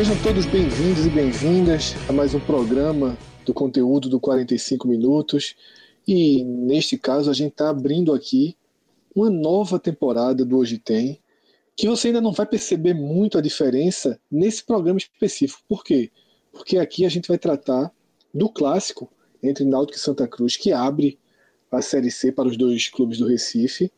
Sejam todos bem-vindos e bem-vindas a mais um programa do conteúdo do 45 Minutos. E neste caso, a gente está abrindo aqui uma nova temporada do Hoje Tem, que você ainda não vai perceber muito a diferença nesse programa específico. Por quê? Porque aqui a gente vai tratar do clássico entre Náutico e Santa Cruz, que abre a Série C para os dois clubes do Recife.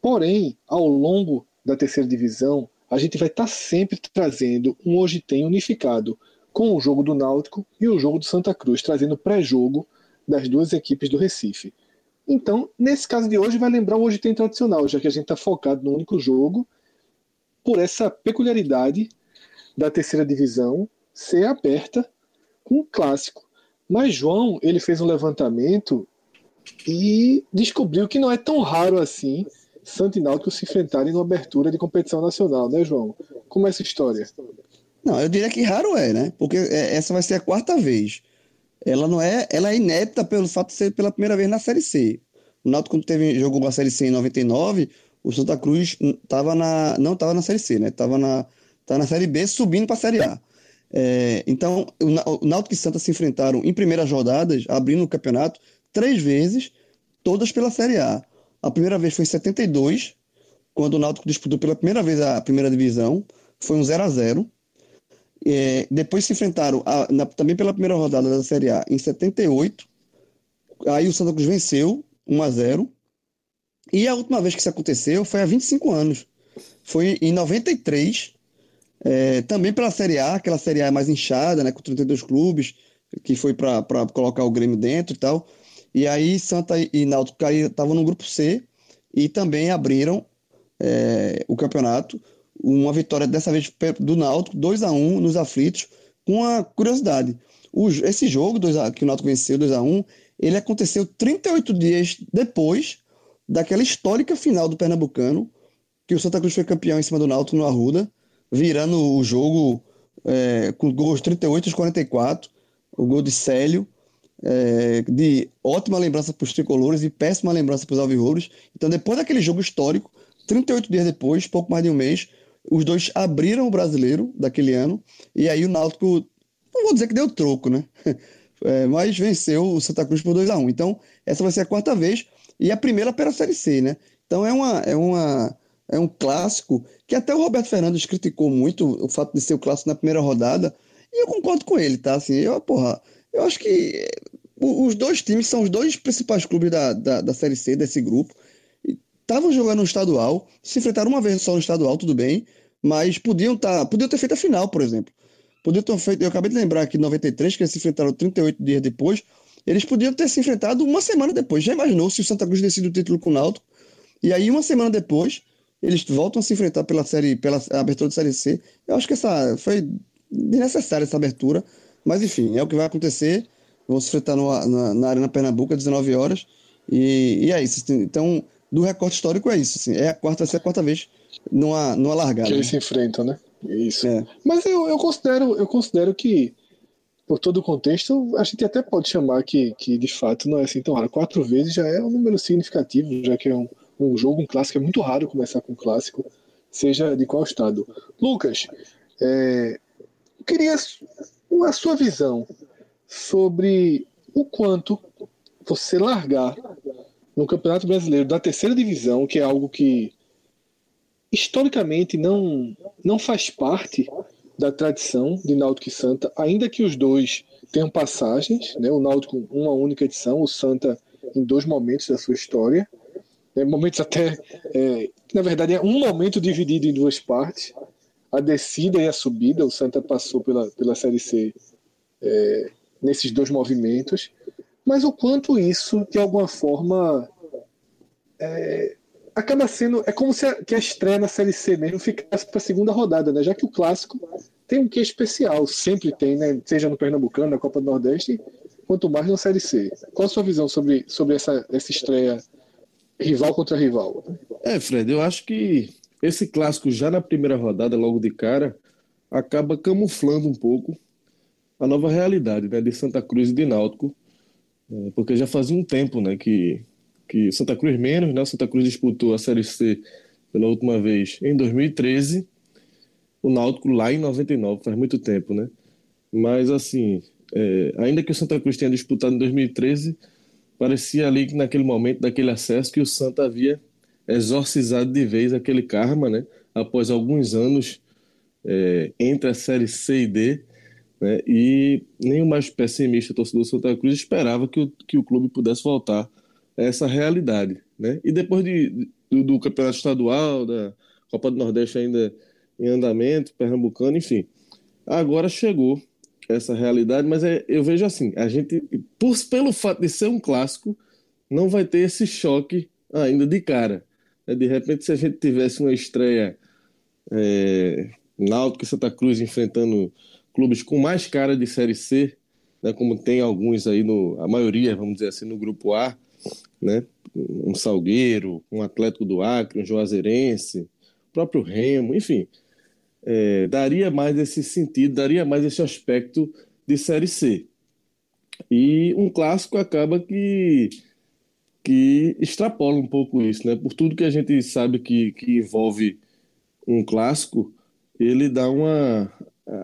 Porém, ao longo da terceira divisão, a gente vai estar tá sempre trazendo um Hoje Tem unificado com o jogo do Náutico e o jogo do Santa Cruz, trazendo pré-jogo das duas equipes do Recife. Então, nesse caso de hoje, vai lembrar o Hoje Tem tradicional, já que a gente está focado no único jogo, por essa peculiaridade da terceira divisão ser aberta com um clássico. Mas João, ele fez um levantamento e descobriu que não é tão raro assim Santo e Náutico se enfrentarem numa abertura de competição nacional, né, João? Como é essa história? Não, eu diria que raro é, né? Porque é, essa vai ser a quarta vez. Ela não é, ela é inédita pelo fato de ser pela primeira vez na Série C. O Náutico quando teve jogou a Série C em 99, o Santa Cruz tava na, não estava na Série C, né? Tava na, tava na Série B subindo para a Série A. É, então, o Náutico e Santa se enfrentaram em primeiras rodadas, abrindo o campeonato, três vezes, todas pela Série A. A primeira vez foi em 72, quando o Náutico disputou pela primeira vez a primeira divisão, foi um 0 a 0 é, Depois se enfrentaram a, na, também pela primeira rodada da Série A em 78, aí o Santa Cruz venceu 1 a 0 E a última vez que isso aconteceu foi há 25 anos. Foi em 93, é, também pela Série A, aquela Série A mais inchada, né, com 32 clubes, que foi para colocar o Grêmio dentro e tal. E aí Santa e Náutico estavam no grupo C e também abriram é, o campeonato. Uma vitória dessa vez do Náutico, 2 a 1 nos aflitos, com uma curiosidade. O, esse jogo a, que o Náutico venceu 2 a 1 ele aconteceu 38 dias depois daquela histórica final do Pernambucano, que o Santa Cruz foi campeão em cima do Náutico no Arruda, virando o jogo é, com gols 38 e 44, o gol de Célio, é, de ótima lembrança para os tricolores e péssima lembrança para os alvirrubros. Então, depois daquele jogo histórico, 38 dias depois, pouco mais de um mês, os dois abriram o brasileiro daquele ano, e aí o Náutico, não vou dizer que deu troco, né? É, mas venceu o Santa Cruz por 2 a 1 Então, essa vai ser a quarta vez, e a primeira pela Série C, né? Então, é uma, é uma é um clássico que até o Roberto Fernandes criticou muito o fato de ser o clássico na primeira rodada, e eu concordo com ele, tá? Assim, eu, porra, eu acho que os dois times são os dois principais clubes da, da, da Série C, desse grupo. Estavam jogando no estadual, se enfrentaram uma vez só no estadual, tudo bem, mas podiam, tá, podiam ter feito a final, por exemplo. Podiam ter feito, eu acabei de lembrar que em 93, que eles se enfrentaram 38 dias depois, eles podiam ter se enfrentado uma semana depois. Já imaginou se o Santa Cruz decide o título com o Náutico? E aí, uma semana depois, eles voltam a se enfrentar pela série, pela abertura de série C. Eu acho que essa foi desnecessária essa abertura, mas enfim, é o que vai acontecer. Vão se enfrentar no, na, na Arena Pernambuco às 19 horas. E, e é isso. Então, do recorte histórico é isso. Assim, é a quarta, essa é a quarta vez numa, numa largada. Que eles se enfrentam, né? Isso. É. Mas eu, eu, considero, eu considero que, por todo o contexto, a gente até pode chamar que, que de fato não é assim tão raro. Quatro vezes já é um número significativo, já que é um, um jogo, um clássico, é muito raro começar com um clássico, seja de qual estado. Lucas, é, eu queria a sua visão sobre o quanto você largar no Campeonato Brasileiro da terceira divisão, que é algo que historicamente não, não faz parte da tradição de Náutico e Santa, ainda que os dois tenham passagens, né? o Náutico uma única edição, o Santa em dois momentos da sua história, é, momentos até. É, na verdade, é um momento dividido em duas partes. A descida e a subida. O Santa passou pela, pela Série C é, nesses dois movimentos. Mas o quanto isso, de alguma forma, é, acaba sendo. É como se a, que a estreia na Série C mesmo ficasse para a segunda rodada, né? Já que o clássico tem um quê especial, sempre tem, né? Seja no Pernambucano, na Copa do Nordeste, quanto mais na Série C. Qual a sua visão sobre, sobre essa, essa estreia rival contra rival. É, Fred, eu acho que esse clássico já na primeira rodada, logo de cara, acaba camuflando um pouco a nova realidade né, de Santa Cruz e de Náutico, é, porque já fazia um tempo né, que, que Santa Cruz menos, né, Santa Cruz disputou a Série C pela última vez em 2013, o Náutico lá em 99, faz muito tempo, né? Mas, assim, é, ainda que o Santa Cruz tenha disputado em 2013, parecia ali que naquele momento, daquele acesso, que o Santa havia exorcizado de vez aquele karma, né? Após alguns anos é, entre a Série C e D, né? E o mais pessimista torcedor do Santa Cruz esperava que o, que o clube pudesse voltar a essa realidade, né? E depois de, do, do Campeonato Estadual, da Copa do Nordeste ainda em andamento, Pernambucano, enfim. Agora chegou essa realidade, mas é, eu vejo assim, a gente, por, pelo fato de ser um clássico, não vai ter esse choque ainda de cara. Né? De repente, se a gente tivesse uma estreia é, Náutico e Santa Cruz enfrentando clubes com mais cara de Série C, né, como tem alguns aí, no, a maioria, vamos dizer assim, no Grupo A, né, um Salgueiro, um Atlético do Acre, um Juazeirense, próprio Remo, enfim, é, daria mais esse sentido, daria mais esse aspecto de Série C. E um clássico acaba que, que extrapola um pouco isso, né? Por tudo que a gente sabe que, que envolve um clássico, ele dá uma.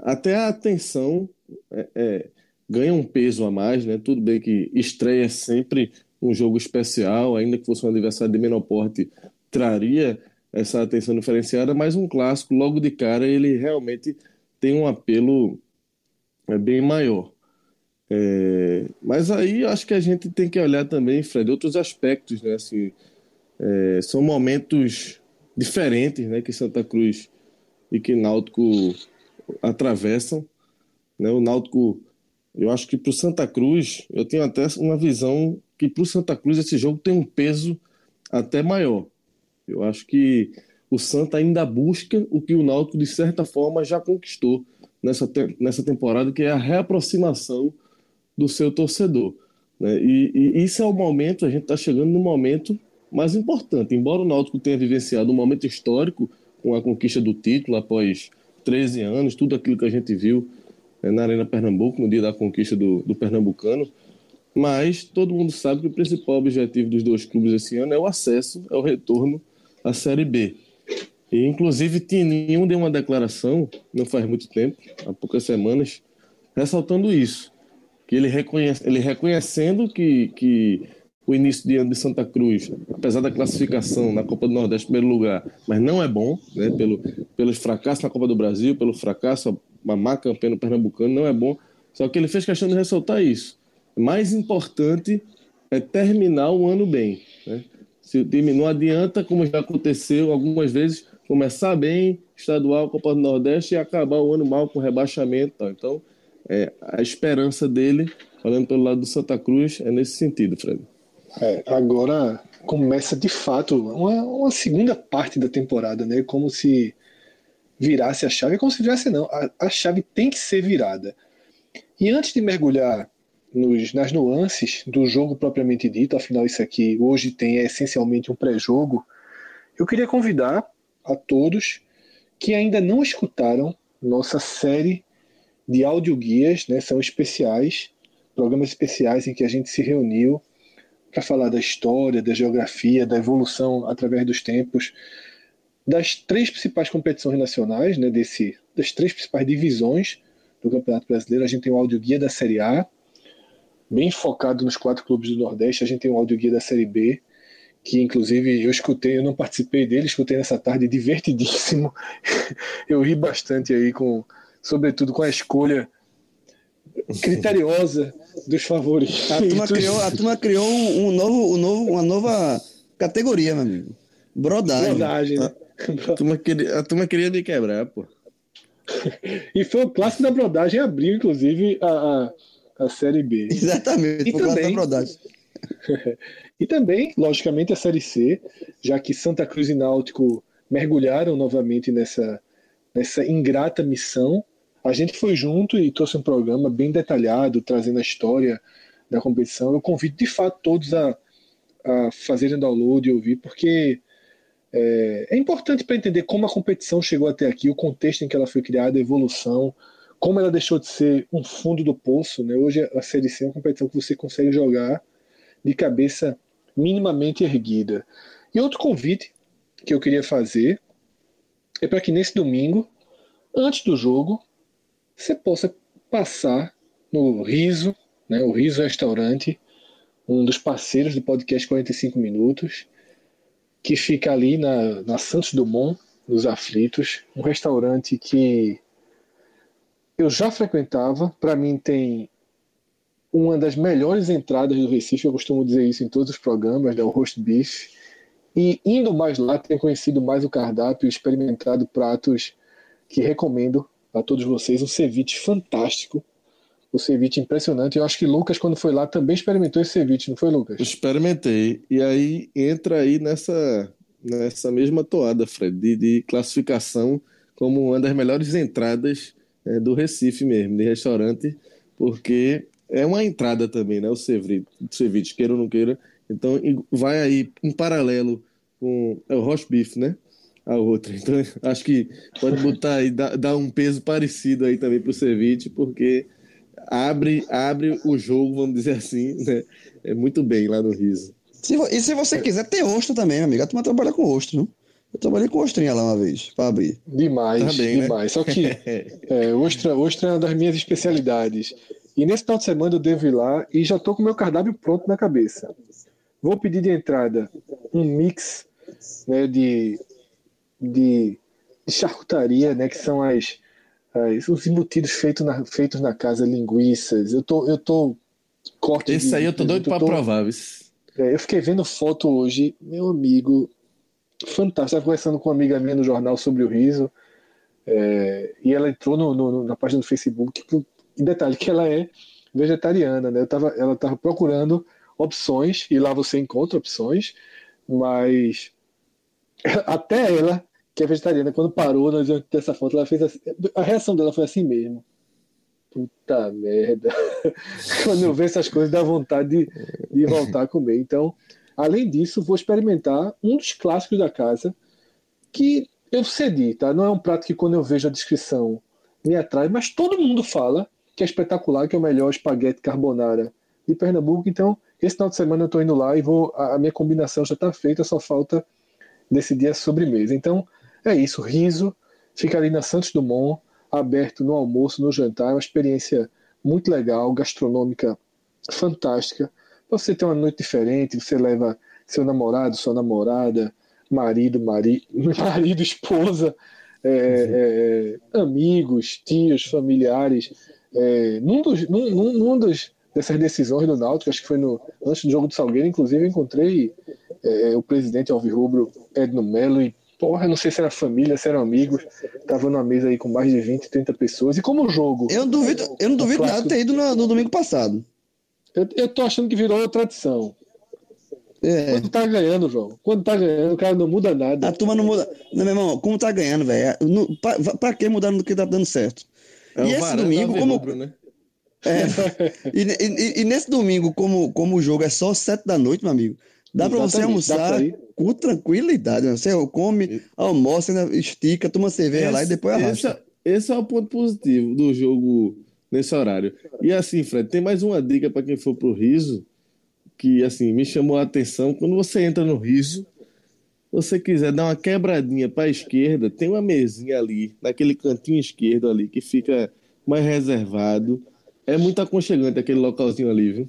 Até a atenção é, é, ganha um peso a mais, né? Tudo bem que estreia sempre um jogo especial, ainda que fosse um adversário de menor porte, traria essa atenção diferenciada, mas um clássico, logo de cara, ele realmente tem um apelo é, bem maior. É, mas aí acho que a gente tem que olhar também, Fred, outros aspectos, né? Assim, é, são momentos diferentes, né? Que Santa Cruz e que Náutico atravessam. Né? O Náutico, eu acho que para o Santa Cruz, eu tenho até uma visão que para o Santa Cruz esse jogo tem um peso até maior. Eu acho que o Santa ainda busca o que o Náutico, de certa forma, já conquistou nessa, te nessa temporada, que é a reaproximação do seu torcedor. Né? E, e isso é o momento, a gente está chegando no momento mais importante. Embora o Náutico tenha vivenciado um momento histórico com a conquista do título após 13 anos, tudo aquilo que a gente viu né, na Arena Pernambuco, no dia da conquista do, do Pernambucano, mas todo mundo sabe que o principal objetivo dos dois clubes esse ano é o acesso, é o retorno a Série B. E, inclusive, Tininho deu uma declaração, não faz muito tempo, há poucas semanas, ressaltando isso. Que ele, reconhece, ele reconhecendo que, que o início de ano de Santa Cruz, apesar da classificação na Copa do Nordeste primeiro lugar, mas não é bom, né, pelo, pelos fracassos na Copa do Brasil, pelo fracasso, uma má campanha no Pernambucano, não é bom. Só que ele fez questão de ressaltar isso. Mais importante é terminar o ano bem. Né? Se o time não adianta, como já aconteceu algumas vezes, começar bem, estadual, Copa do Nordeste, e acabar o ano mal com rebaixamento. Tá? Então, é, a esperança dele, olhando pelo lado do Santa Cruz, é nesse sentido, Fred. É, agora começa de fato uma, uma, segunda parte da temporada, né? Como se virasse a chave, como se virasse não, a, a chave tem que ser virada. E antes de mergulhar nos, nas nuances do jogo propriamente dito, afinal isso aqui hoje tem é, essencialmente um pré-jogo, eu queria convidar a todos que ainda não escutaram nossa série de audioguias, né, são especiais, programas especiais em que a gente se reuniu para falar da história, da geografia, da evolução através dos tempos, das três principais competições nacionais, né, desse, das três principais divisões do Campeonato Brasileiro. A gente tem o audioguia da Série A, bem focado nos quatro clubes do Nordeste. A gente tem o audioguia da Série B, que inclusive eu escutei, eu não participei dele, escutei nessa tarde, divertidíssimo. eu ri bastante aí com, sobretudo com a escolha criteriosa dos favoritos. A turma criou, a turma criou um, novo, um novo, uma nova categoria, meu amigo. Brodagem. Brodagem, né? A, a, turma queria, a turma queria me quebrar, pô. e foi o clássico da brodagem, abriu, inclusive, a, a, a Série B. Exatamente, e também, e também, logicamente, a Série C, já que Santa Cruz e Náutico mergulharam novamente nessa, nessa ingrata missão a gente foi junto e trouxe um programa bem detalhado, trazendo a história da competição. Eu convido de fato todos a, a fazerem download e ouvir, porque é, é importante para entender como a competição chegou até aqui, o contexto em que ela foi criada, a evolução, como ela deixou de ser um fundo do poço. Né? Hoje a Série C é uma competição que você consegue jogar de cabeça minimamente erguida. E outro convite que eu queria fazer é para que nesse domingo antes do jogo, você possa passar no Riso, né, o Riso Restaurante, um dos parceiros do podcast 45 Minutos, que fica ali na, na Santos Dumont, nos Aflitos, um restaurante que eu já frequentava, para mim tem uma das melhores entradas do Recife, eu costumo dizer isso em todos os programas, né, o roast beef. E indo mais lá, tenho conhecido mais o cardápio, experimentado pratos que recomendo a todos vocês. Um ceviche fantástico, o ceviche impressionante. Eu acho que Lucas, quando foi lá, também experimentou esse ceviche, não foi, Lucas? Experimentei. E aí entra aí nessa, nessa mesma toada, Fred, de, de classificação como uma das melhores entradas é, do Recife mesmo, de restaurante, porque é uma entrada também, né? O ceviche, ceviche queira ou não queira. Então vai aí em paralelo com é o roast beef, né? A outra. Então acho que pode botar aí, dar, um peso parecido aí também para o ceviche, porque abre, abre o jogo, vamos dizer assim, né? É muito bem lá no Riso. Se, e se você quiser, tem ostro também, meu amigo. A turma trabalha com ostro, não? Eu trabalhei com ostrinha lá uma vez, para abrir. Demais, tá bem, né? demais. Né? Só que é, ostra, ostra é uma das minhas especialidades. E nesse final de semana eu devo ir lá e já estou com o meu cardápio pronto na cabeça. Vou pedir de entrada um mix né, de, de, de charcutaria, né, que são as, as, os embutidos feitos na, feitos na casa, linguiças. Eu tô, eu tô corte. Esse de, aí eu tô doido para provar. É, eu fiquei vendo foto hoje, meu amigo, fantástico. Estava conversando com uma amiga minha no jornal sobre o riso. É, e ela entrou no, no, na página do Facebook. E detalhe que ela é vegetariana, né? Eu tava, ela estava procurando opções e lá você encontra opções, mas até ela que é vegetariana, quando parou nós vimos essa foto, ela fez assim, a reação dela foi assim mesmo. Puta merda. quando eu vejo essas coisas, dá vontade de, de voltar a comer. Então, além disso, vou experimentar um dos clássicos da casa, que eu cedi, tá? Não é um prato que quando eu vejo a descrição me atrai, mas todo mundo fala que é espetacular, que é o melhor espaguete carbonara de Pernambuco. Então, esse final de semana eu estou indo lá e vou. A, minha combinação já está feita, só falta decidir a sobremesa. Então, é isso. Riso fica ali na Santos Dumont, aberto no almoço, no jantar. É uma experiência muito legal, gastronômica fantástica. Para você ter uma noite diferente, você leva seu namorado, sua namorada, marido, mari, marido, esposa, é, é, é, amigos, tios, familiares é, num dos, num, num dos, dessas decisões do Náutico, acho que foi no, antes do jogo do Salgueiro, inclusive, encontrei é, o presidente Alvirrubro, Edno Melo, e porra, não sei se era família, se eram amigos, tava numa mesa aí com mais de 20, 30 pessoas, e como o jogo... Eu não duvido, eu não duvido clássico, nada ter ido no, no domingo passado. Eu, eu tô achando que virou tradição. É. Quando tá ganhando, João. Quando tá ganhando, o cara não muda nada. A turma não muda. Não, meu irmão, como tá ganhando, velho? Pra, pra que mudar no que tá dando certo? É e esse domingo, como. Rubro, né? É, e, e, e, nesse domingo, como, como o jogo é só sete da noite, meu amigo, dá para você almoçar com tranquilidade. Né? Você come, almoça, estica, toma cerveja esse, lá e depois arrasta. Esse, esse é o ponto positivo do jogo nesse horário. E assim, Fred, tem mais uma dica para quem for pro riso, que assim, me chamou a atenção. Quando você entra no riso, você quiser dar uma quebradinha para a esquerda, tem uma mesinha ali, naquele cantinho esquerdo ali, que fica mais reservado. É muito aconchegante aquele localzinho ali, viu?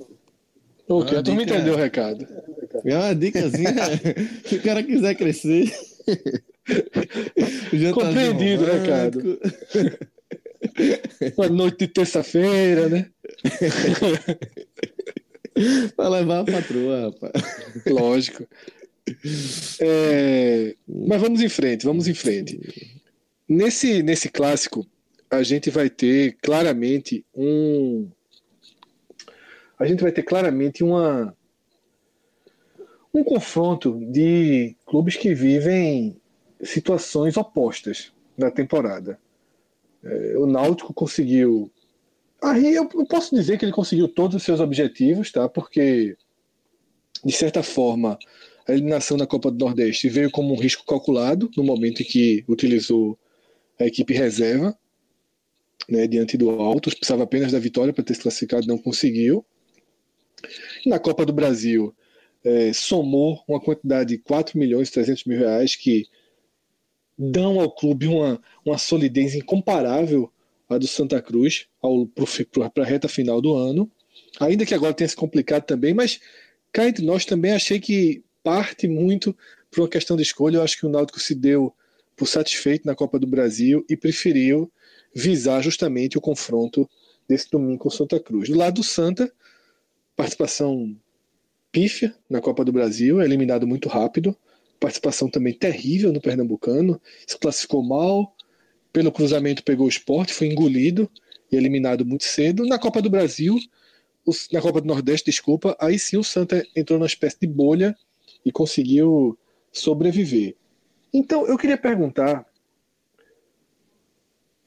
Ok, tu me entendeu o recado. É uma dicasinha, se o cara quiser crescer. Compreendido, recado. Uma noite de terça-feira, né? pra levar a patroa, rapaz. Lógico. É, mas vamos em frente, vamos em frente. Nesse, nesse clássico, a gente vai ter claramente um. A gente vai ter claramente uma. Um confronto de clubes que vivem situações opostas na temporada. É, o Náutico conseguiu. Aí eu posso dizer que ele conseguiu todos os seus objetivos, tá? Porque, de certa forma, a eliminação na Copa do Nordeste veio como um risco calculado no momento em que utilizou a equipe reserva né, diante do Altos, precisava apenas da vitória para ter se classificado, não conseguiu. Na Copa do Brasil, é, somou uma quantidade de 4 milhões e 300 mil reais que dão ao clube uma, uma solidez incomparável à do Santa Cruz para a reta final do ano. Ainda que agora tenha se complicado também, mas cá entre nós também achei que parte muito por uma questão de escolha. Eu acho que o Náutico se deu por satisfeito na Copa do Brasil e preferiu visar justamente o confronto desse domingo com Santa Cruz. Do lado do Santa, participação pífia na Copa do Brasil, é eliminado muito rápido. Participação também terrível no Pernambucano, se classificou mal, pelo cruzamento pegou o esporte, foi engolido e eliminado muito cedo. Na Copa do Brasil, na Copa do Nordeste, desculpa, aí sim o Santa entrou numa espécie de bolha e conseguiu sobreviver. Então, eu queria perguntar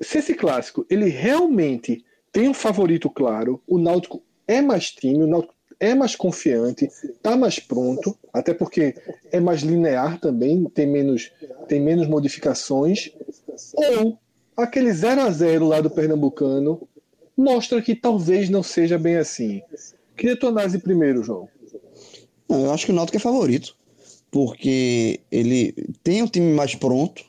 se esse clássico ele realmente tem um favorito claro, o Náutico é mais time, o Náutico é mais confiante, está mais pronto, até porque é mais linear também, tem menos, tem menos modificações, ou aquele 0 a 0 lá do Pernambucano mostra que talvez não seja bem assim. Queria tua análise primeiro, João. Eu acho que o Náutico é favorito, porque ele tem um time mais pronto,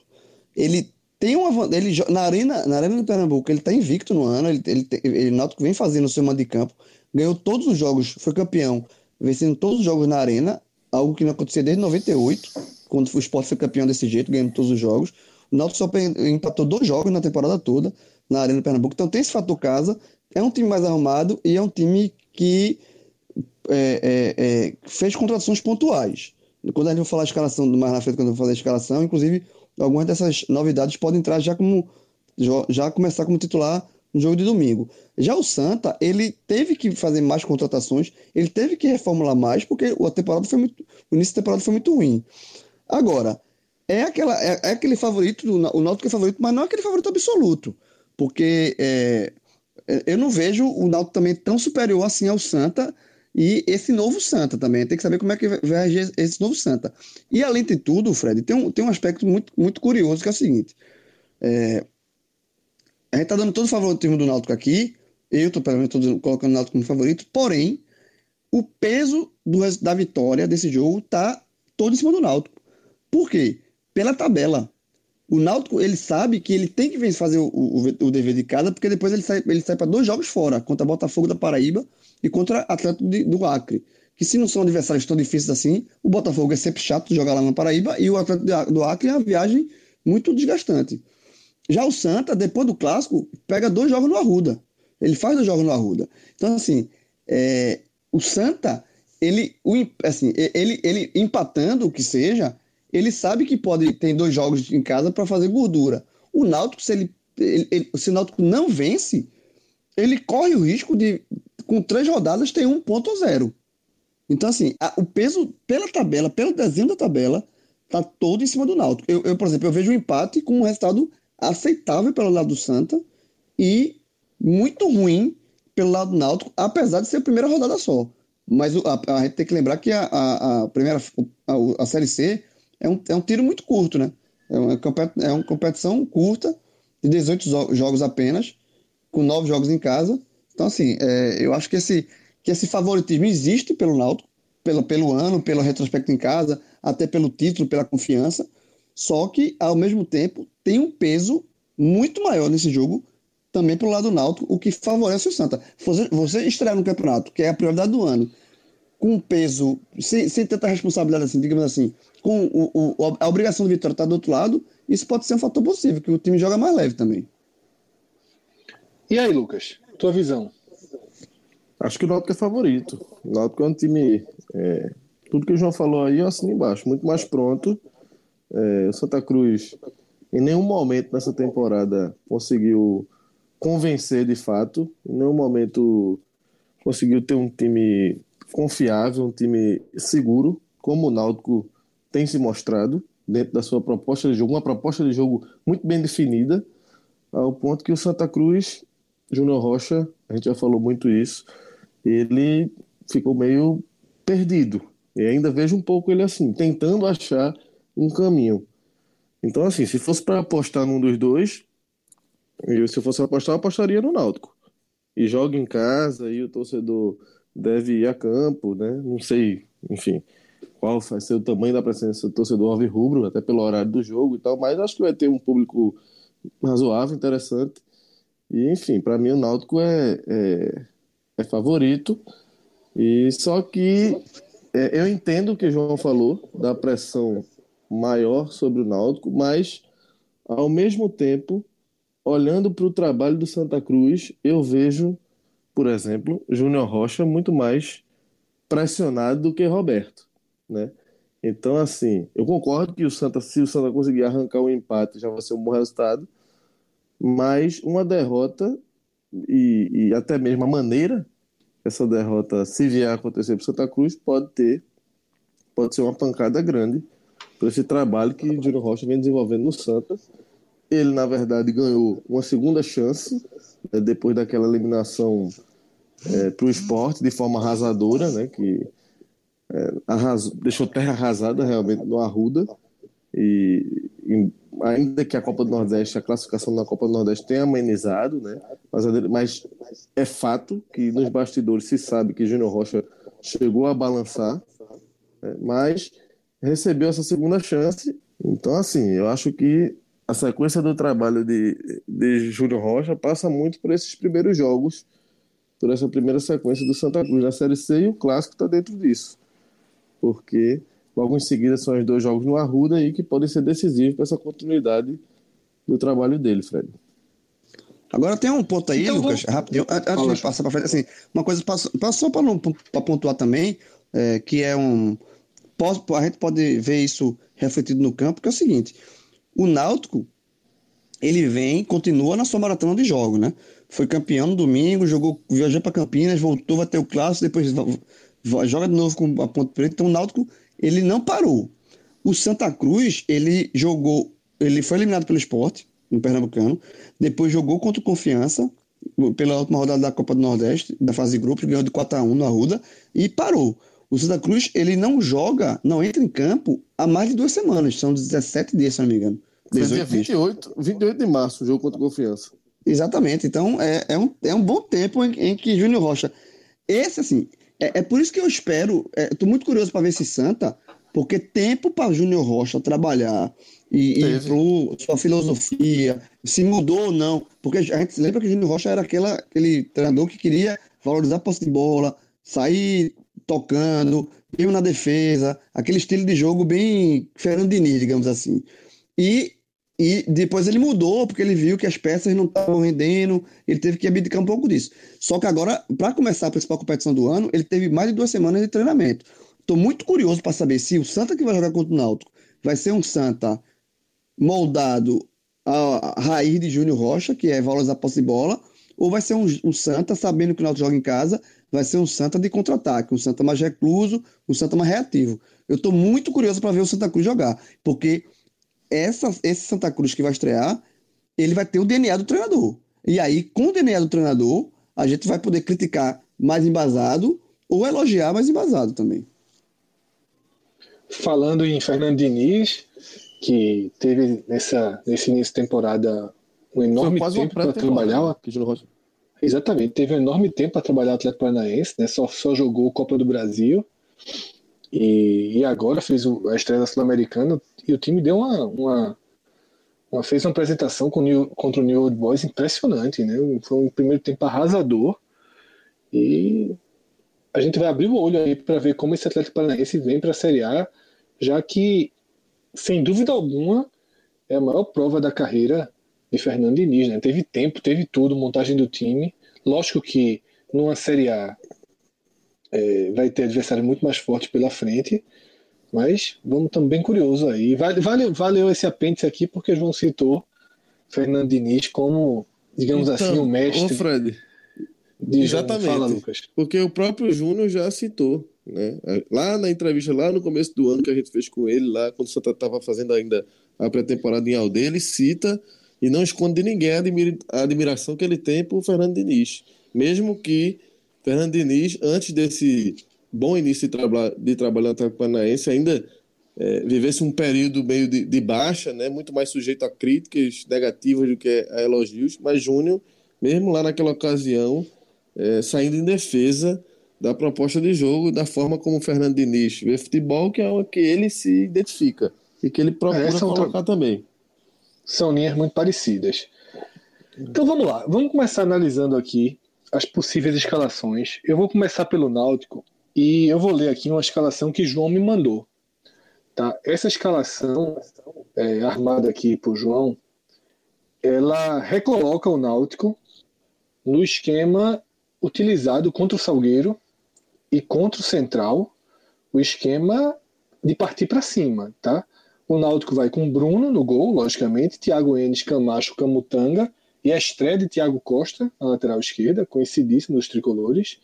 ele tem uma ele na arena na arena do Pernambuco ele está invicto no ano ele ele, ele Náutico vem fazendo o seu mando de campo ganhou todos os jogos foi campeão vencendo todos os jogos na arena algo que não acontecia desde 98 quando o Sport foi campeão desse jeito ganhando todos os jogos. O Náutico só empatou dois jogos na temporada toda na arena do Pernambuco. Então tem esse fator casa é um time mais arrumado e é um time que é, é, é, fez contratações pontuais. Quando a gente vai falar a escalação mais na frente quando eu fazer a escalação inclusive algumas dessas novidades podem entrar já como já começar como titular no jogo de domingo. Já o Santa, ele teve que fazer mais contratações, ele teve que reformular mais, porque a temporada foi muito, o início da temporada foi muito ruim. Agora, é, aquela, é, é aquele favorito, o Náutico é favorito, mas não é aquele favorito absoluto, porque é, é eu não vejo o Náutico também tão superior assim ao Santa, e esse novo Santa também, tem que saber como é que vai agir esse novo Santa. E além de tudo, Fred, tem um, tem um aspecto muito, muito curioso que é o seguinte: é, a gente está dando todo o favoritismo do Náutico aqui, eu estou pelo menos colocando o Náutico como favorito, porém, o peso do, da vitória desse jogo está todo em cima do Náutico. Por quê? Pela tabela. O Náutico, ele sabe que ele tem que fazer o, o, o dever de casa, porque depois ele sai, ele sai para dois jogos fora, contra Botafogo da Paraíba e contra Atlético de, do Acre. Que se não são adversários tão difíceis assim, o Botafogo é sempre chato jogar lá na Paraíba e o Atlético do Acre é uma viagem muito desgastante. Já o Santa, depois do clássico, pega dois jogos no Arruda. Ele faz dois jogos no Arruda. Então, assim, é, o Santa, ele, o, assim, ele, ele empatando o que seja, ele sabe que pode ter dois jogos em casa para fazer gordura. O Náutico, se ele, ele, ele, se o Náutico não vence, ele corre o risco de, com três rodadas, ter um ponto zero. Então, assim, a, o peso pela tabela, pelo desenho da tabela, tá todo em cima do Náutico. Eu, eu, por exemplo, eu vejo um empate com um resultado aceitável pelo lado do Santa e muito ruim pelo lado do Náutico, apesar de ser a primeira rodada só. Mas a, a gente tem que lembrar que a, a, a primeira a, a, Série C é um, é um tiro muito curto, né? É uma, é uma competição curta, de 18 jogos apenas, com nove jogos em casa. Então, assim, é, eu acho que esse, que esse favoritismo existe pelo Náutico, pelo, pelo ano, pelo retrospecto em casa, até pelo título, pela confiança. Só que, ao mesmo tempo, tem um peso muito maior nesse jogo, também pelo lado do Náutico, o que favorece o Santa. Você, você estrear no campeonato, que é a prioridade do ano, com peso, sem, sem tanta responsabilidade assim, digamos assim, com o, o, a obrigação de vitória estar tá do outro lado, isso pode ser um fator possível, que o time joga mais leve também. E aí, Lucas, tua visão? Acho que o Náutico é favorito. O Náutico é um time. É, tudo que o João falou aí, eu assino embaixo. Muito mais pronto. É, o Santa Cruz, em nenhum momento nessa temporada, conseguiu convencer de fato. Em nenhum momento conseguiu ter um time confiável, um time seguro, como o Náutico tem se mostrado dentro da sua proposta de jogo, uma proposta de jogo muito bem definida, ao ponto que o Santa Cruz, Júnior Rocha, a gente já falou muito isso, ele ficou meio perdido. E ainda vejo um pouco ele assim, tentando achar um caminho. Então, assim, se fosse para apostar num dos dois, eu, se eu fosse apostar, eu apostaria no Náutico. E joga em casa, e o torcedor deve ir a campo, né? Não sei, enfim. qual vai ser o tamanho da presença do torcedor rubro, até pelo horário do jogo e tal, mas acho que vai ter um público razoável, interessante. E, enfim, para mim o Náutico é, é, é, favorito. E só que é, eu entendo o que o João falou da pressão maior sobre o Náutico, mas ao mesmo tempo, olhando para o trabalho do Santa Cruz, eu vejo, por exemplo, Júnior Rocha muito mais pressionado do que Roberto, né? Então, assim, eu concordo que o Santa, se o Santa conseguir arrancar um empate, já vai ser um bom resultado, mas uma derrota e, e até mesmo a maneira essa derrota, se vier a acontecer para Santa Cruz, pode ter, pode ser uma pancada grande por esse trabalho que Júnior Rocha vem desenvolvendo no Santa. Ele, na verdade, ganhou uma segunda chance né, depois daquela eliminação é, para o esporte de forma arrasadora, né, que é, arras... deixou terra arrasada realmente no Arruda. E, e, ainda que a Copa do Nordeste, a classificação da Copa do Nordeste tenha amenizado, né, mas, mas é fato que nos bastidores se sabe que Júnior Rocha chegou a balançar, né, mas recebeu essa segunda chance. Então, assim, eu acho que a sequência do trabalho de, de Júlio Rocha passa muito por esses primeiros jogos, por essa primeira sequência do Santa Cruz na Série C e o clássico está dentro disso. Porque logo em seguida são os dois jogos no Arruda aí que podem ser decisivos para essa continuidade do trabalho dele, Fred. Agora tem um ponto aí, então, Lucas, vou... rapidinho, antes de passar para frente, assim, uma coisa passou para pontuar também, é, que é um. A gente pode ver isso refletido no campo, que é o seguinte: o Náutico, ele vem, continua na sua maratona de jogos, né? Foi campeão no domingo, jogou, viajou para Campinas, voltou, ter o clássico, depois joga de novo com a Ponte Preta. Então o Náutico, ele não parou. O Santa Cruz, ele jogou, ele foi eliminado pelo esporte, no Pernambucano, depois jogou contra o Confiança, pela última rodada da Copa do Nordeste, da fase de grupos, ganhou de 4 a 1 no Arruda, e parou. O Santa Cruz, ele não joga, não entra em campo há mais de duas semanas. São 17 dias, se não me engano. Foi dia 28, 28 de março, o jogo contra o Confiança. Exatamente. Então, é, é, um, é um bom tempo em, em que Júnior Rocha. Esse, assim, é, é por isso que eu espero. Estou é, muito curioso para ver esse Santa, porque tempo para Júnior Rocha trabalhar e, e sua filosofia, se mudou ou não. Porque a gente lembra que Júnior Rocha era aquela, aquele treinador que queria valorizar a posse de bola, sair tocando, mesmo na defesa, aquele estilo de jogo bem Fernandini, digamos assim. E, e depois ele mudou, porque ele viu que as peças não estavam rendendo, ele teve que abdicar um pouco disso. Só que agora, para começar a principal competição do ano, ele teve mais de duas semanas de treinamento. Estou muito curioso para saber se o Santa que vai jogar contra o Náutico vai ser um Santa moldado à raiz de Júnior Rocha, que é valorizar posse de bola, ou vai ser um, um Santa sabendo que o Náutico joga em casa vai ser um Santa de contra-ataque, um Santa mais recluso, um Santa mais reativo. Eu estou muito curioso para ver o Santa Cruz jogar, porque essa, esse Santa Cruz que vai estrear, ele vai ter o DNA do treinador. E aí, com o DNA do treinador, a gente vai poder criticar mais embasado ou elogiar mais embasado também. Falando em Fernando Diniz, que teve nessa, nesse início de temporada um enorme tempo para trabalhar. Que Exatamente, teve um enorme tempo para trabalhar o Atlético Paranaense, né? Só, só jogou Copa do Brasil e, e agora fez o, a estreia da Sul-Americana e o time deu uma, uma, uma, fez uma apresentação com New, contra o New Old Boys impressionante, né? Foi um primeiro tempo arrasador e a gente vai abrir o olho aí para ver como esse Atlético Paranaense vem para a Série A, já que sem dúvida alguma é a maior prova da carreira de Fernando Diniz, né? Teve tempo, teve tudo, montagem do time. Lógico que numa Série A é, vai ter adversário muito mais forte pela frente, mas vamos também curioso aí. Vale, vale, valeu esse apêndice aqui porque o João citou Fernando Diniz como, digamos então, assim, o mestre. Ô Fred, exatamente. Fala, Lucas. Porque o próprio Júnior já citou. Né? Lá na entrevista, lá no começo do ano que a gente fez com ele, lá quando o Santa estava fazendo ainda a pré-temporada em Aldeia, ele cita e não esconde de ninguém a, admira, a admiração que ele tem por Fernando Diniz. Mesmo que Fernando Diniz, antes desse bom início de, traba de trabalho no Atlético Paranaense, ainda é, vivesse um período meio de, de, baixa, né, muito mais sujeito a críticas negativas do que a elogios, mas Júnior, mesmo lá naquela ocasião, é, saindo em defesa da proposta de jogo, da forma como o Fernando Diniz vê futebol, que é o que ele se identifica e que ele procura é, colocar também. São linhas muito parecidas. Então vamos lá, vamos começar analisando aqui as possíveis escalações. Eu vou começar pelo Náutico e eu vou ler aqui uma escalação que João me mandou. Tá? Essa escalação é, armada aqui por João, ela recoloca o Náutico no esquema utilizado contra o Salgueiro e contra o Central, o esquema de partir para cima, tá? O Náutico vai com Bruno no gol, logicamente, Thiago Enes, Camacho, Camutanga e a estreia de Thiago Costa na lateral esquerda, conhecidíssimo dos tricolores.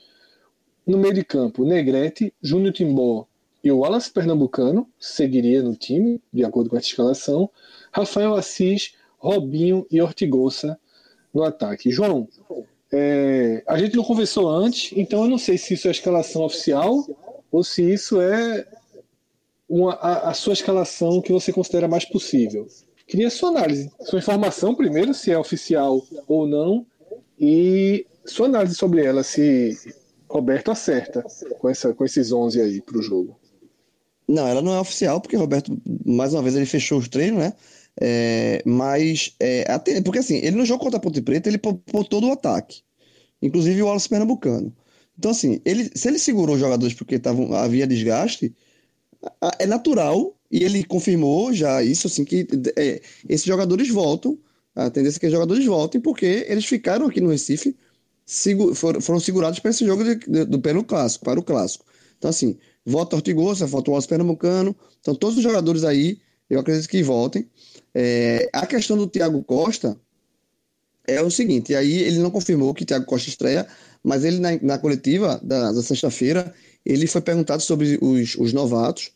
No meio de campo, Negrete, Júnior Timbó e o Wallace Pernambucano seguiria no time, de acordo com essa escalação. Rafael Assis, Robinho e Ortigosa no ataque. João, é, a gente não conversou antes, então eu não sei se isso é a escalação oficial ou se isso é uma, a, a, sua escalação que você considera mais possível. Queria sua análise, sua informação primeiro, se é oficial ou não, e sua análise sobre ela, se Roberto acerta com, essa, com esses 11 aí para o jogo. Não, ela não é oficial, porque Roberto, mais uma vez, ele fechou os treinos, né? É, mas, é, até, porque assim, ele no jogo contra a Ponte Preta, ele poupou todo o ataque, inclusive o Wallace Pernambucano. Então, assim, ele, se ele segurou os jogadores porque tavam, havia desgaste, é natural, e ele confirmou já isso, assim, que é, esses jogadores voltam, a tendência é que os jogadores voltem, porque eles ficaram aqui no Recife, foram, foram segurados para esse jogo de, de, do, pelo clássico, para o clássico. Então, assim, volta Ortigosa, volta o Wallace Pernambucano, então todos os jogadores aí, eu acredito que voltem. É, a questão do Thiago Costa é o seguinte, e aí ele não confirmou que Thiago Costa estreia, mas ele na, na coletiva da, da sexta-feira, ele foi perguntado sobre os, os novatos.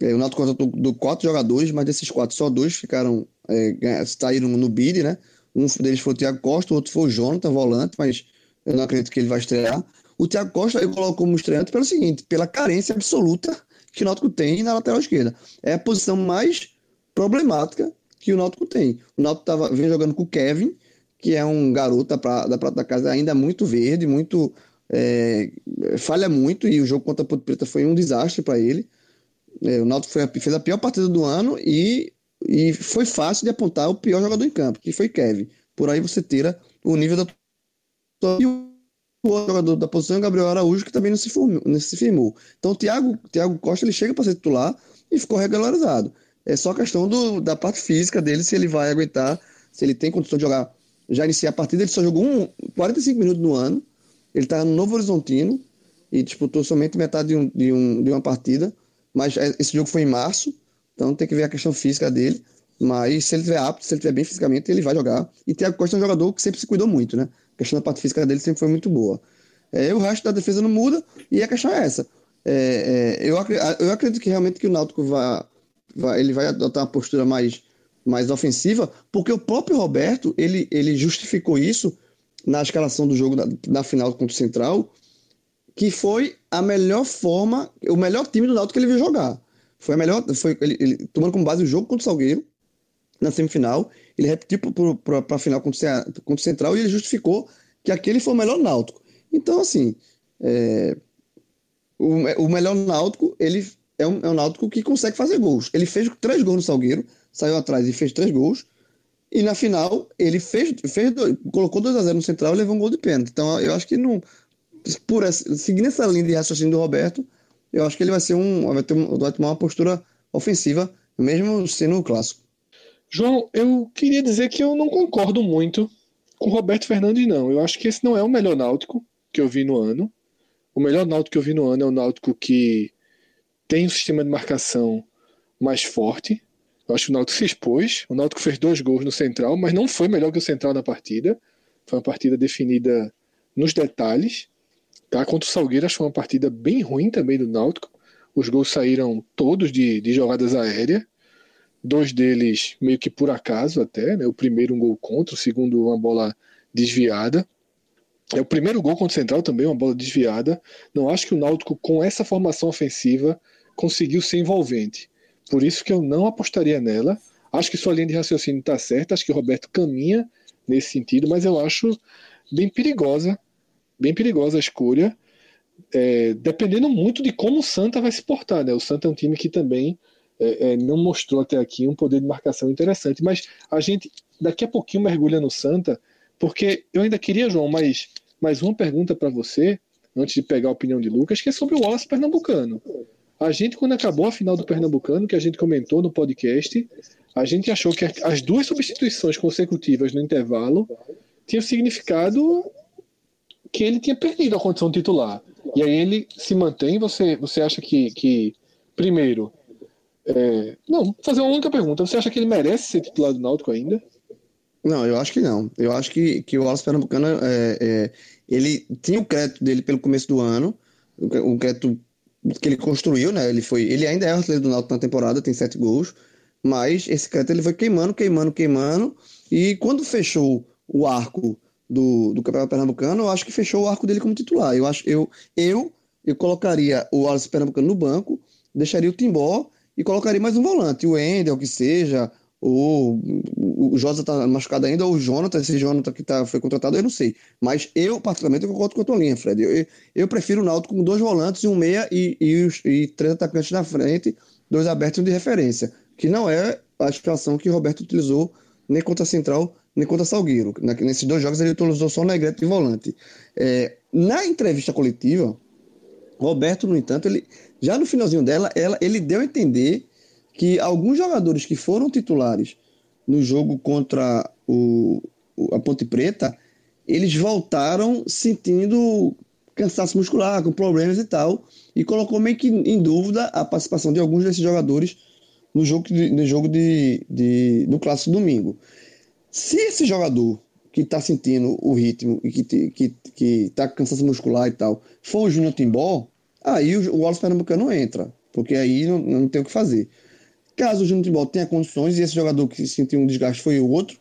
É, o Náutico contratou quatro jogadores, mas desses quatro só dois ficaram é, saíram no bid, né? Um deles foi o Thiago Costa, o outro foi o Jonathan, volante, mas eu não acredito que ele vai estrear. O Thiago Costa eu coloco como estreante pelo seguinte, pela carência absoluta que o Náutico tem na lateral esquerda. É a posição mais problemática que o Náutico tem. O Náutico tava, vem jogando com o Kevin, que é um garoto da, da Prata da Casa ainda muito verde, muito é, falha muito, e o jogo contra a Ponte Preta foi um desastre para ele. É, o Náutico fez a pior partida do ano e, e foi fácil de apontar o pior jogador em campo, que foi Kevin. Por aí você tira o nível da. E o outro jogador da posição é o Gabriel Araújo, que também não se, formou, não se firmou. Então o Thiago, Thiago Costa ele chega para ser titular e ficou regularizado. É só questão do, da parte física dele, se ele vai aguentar, se ele tem condição de jogar, já iniciar a partida. Ele só jogou um, 45 minutos no ano. Ele está no Novo Horizontino e disputou somente metade de, um, de, um, de uma partida. Mas é, esse jogo foi em março, então tem que ver a questão física dele. Mas se ele estiver apto, se ele estiver bem fisicamente, ele vai jogar. E Thiago Costa é um jogador que sempre se cuidou muito, né? A questão da parte física dele sempre foi muito boa. É, o resto da defesa não muda, e a questão é essa. É, é, eu, eu acredito que realmente que o Náutico vai, vai, ele vai adotar uma postura mais, mais ofensiva, porque o próprio Roberto ele, ele justificou isso na escalação do jogo na, na final contra o Central, que foi a melhor forma, o melhor time do Náutico que ele viu jogar. Foi a melhor, foi ele, ele tomando como base o jogo contra o Salgueiro na semifinal, ele repetiu para a final contra, contra o Central e ele justificou que aquele foi o melhor Náutico. Então, assim, é, o, o melhor Náutico, ele é um, é um Náutico que consegue fazer gols. Ele fez três gols no Salgueiro, saiu atrás e fez três gols. E na final, ele fez, fez dois, colocou 2 a 0 no central e levou um gol de pênalti. Então, eu acho que não. Por essa, seguindo essa linha de raciocínio do Roberto, eu acho que ele vai ser um. Vai, ter um, vai tomar uma postura ofensiva, mesmo sendo o clássico. João, eu queria dizer que eu não concordo muito com o Roberto Fernandes, não. Eu acho que esse não é o melhor náutico que eu vi no ano. O melhor náutico que eu vi no ano é o náutico que tem um sistema de marcação mais forte. Eu acho que o Náutico se expôs. O Náutico fez dois gols no Central, mas não foi melhor que o Central na partida. Foi uma partida definida nos detalhes. Tá? Contra o que foi uma partida bem ruim também do Náutico. Os gols saíram todos de, de jogadas aéreas. Dois deles meio que por acaso até. Né? O primeiro um gol contra, o segundo uma bola desviada. É o primeiro gol contra o Central também, uma bola desviada. Não acho que o Náutico, com essa formação ofensiva, conseguiu ser envolvente. Por isso que eu não apostaria nela. Acho que sua linha de raciocínio está certa, acho que o Roberto caminha nesse sentido, mas eu acho bem perigosa, bem perigosa a escolha. é, dependendo muito de como o Santa vai se portar. Né? O Santa é um time que também é, é, não mostrou até aqui um poder de marcação interessante. Mas a gente daqui a pouquinho mergulha no Santa, porque eu ainda queria, João, mais, mais uma pergunta para você, antes de pegar a opinião de Lucas, que é sobre o Wallace Pernambucano. A gente, quando acabou a final do Pernambucano, que a gente comentou no podcast, a gente achou que as duas substituições consecutivas no intervalo tinham significado que ele tinha perdido a condição titular. E aí ele se mantém. Você, você acha que, que primeiro, é, não, fazer uma única pergunta. Você acha que ele merece ser titular do Náutico ainda? Não, eu acho que não. Eu acho que, que o Wallace Pernambucano, é, é, ele tinha o crédito dele pelo começo do ano, o crédito que ele construiu, né? Ele foi, ele ainda é artilheiro do Náutico na temporada, tem sete gols, mas esse crédito ele foi queimando, queimando, queimando, e quando fechou o arco do, do Campeonato Pernambucano, eu acho que fechou o arco dele como titular. Eu acho, eu, eu, eu colocaria o Wallace Pernambucano no banco, deixaria o Timbó e colocaria mais um volante, o Endel, que seja, o Jota tá machucado ainda, ou o Jonathan, esse Jonathan que tá, foi contratado, eu não sei. Mas eu, particularmente, concordo com a tua linha, Fred. Eu, eu prefiro o Náutico com dois volantes, um meia e, e, e três atacantes na frente, dois abertos de referência, que não é a situação que o Roberto utilizou nem contra Central, nem contra Salgueiro. Nesses dois jogos ele utilizou só o Negrete de volante. É, na entrevista coletiva, Roberto, no entanto, ele já no finalzinho dela, ela, ele deu a entender que alguns jogadores que foram titulares no jogo contra o, a Ponte Preta, eles voltaram sentindo cansaço muscular, com problemas e tal, e colocou meio que em dúvida a participação de alguns desses jogadores no jogo, de, no jogo de, de, do Clássico Domingo. Se esse jogador que está sentindo o ritmo e que, que, que tá com cansaço muscular e tal, for o Júnior Timbó, aí o, o Wallace Pernambucano entra, porque aí não, não tem o que fazer. Caso o Júnior Timbó tenha condições e esse jogador que sentiu um desgaste foi o outro,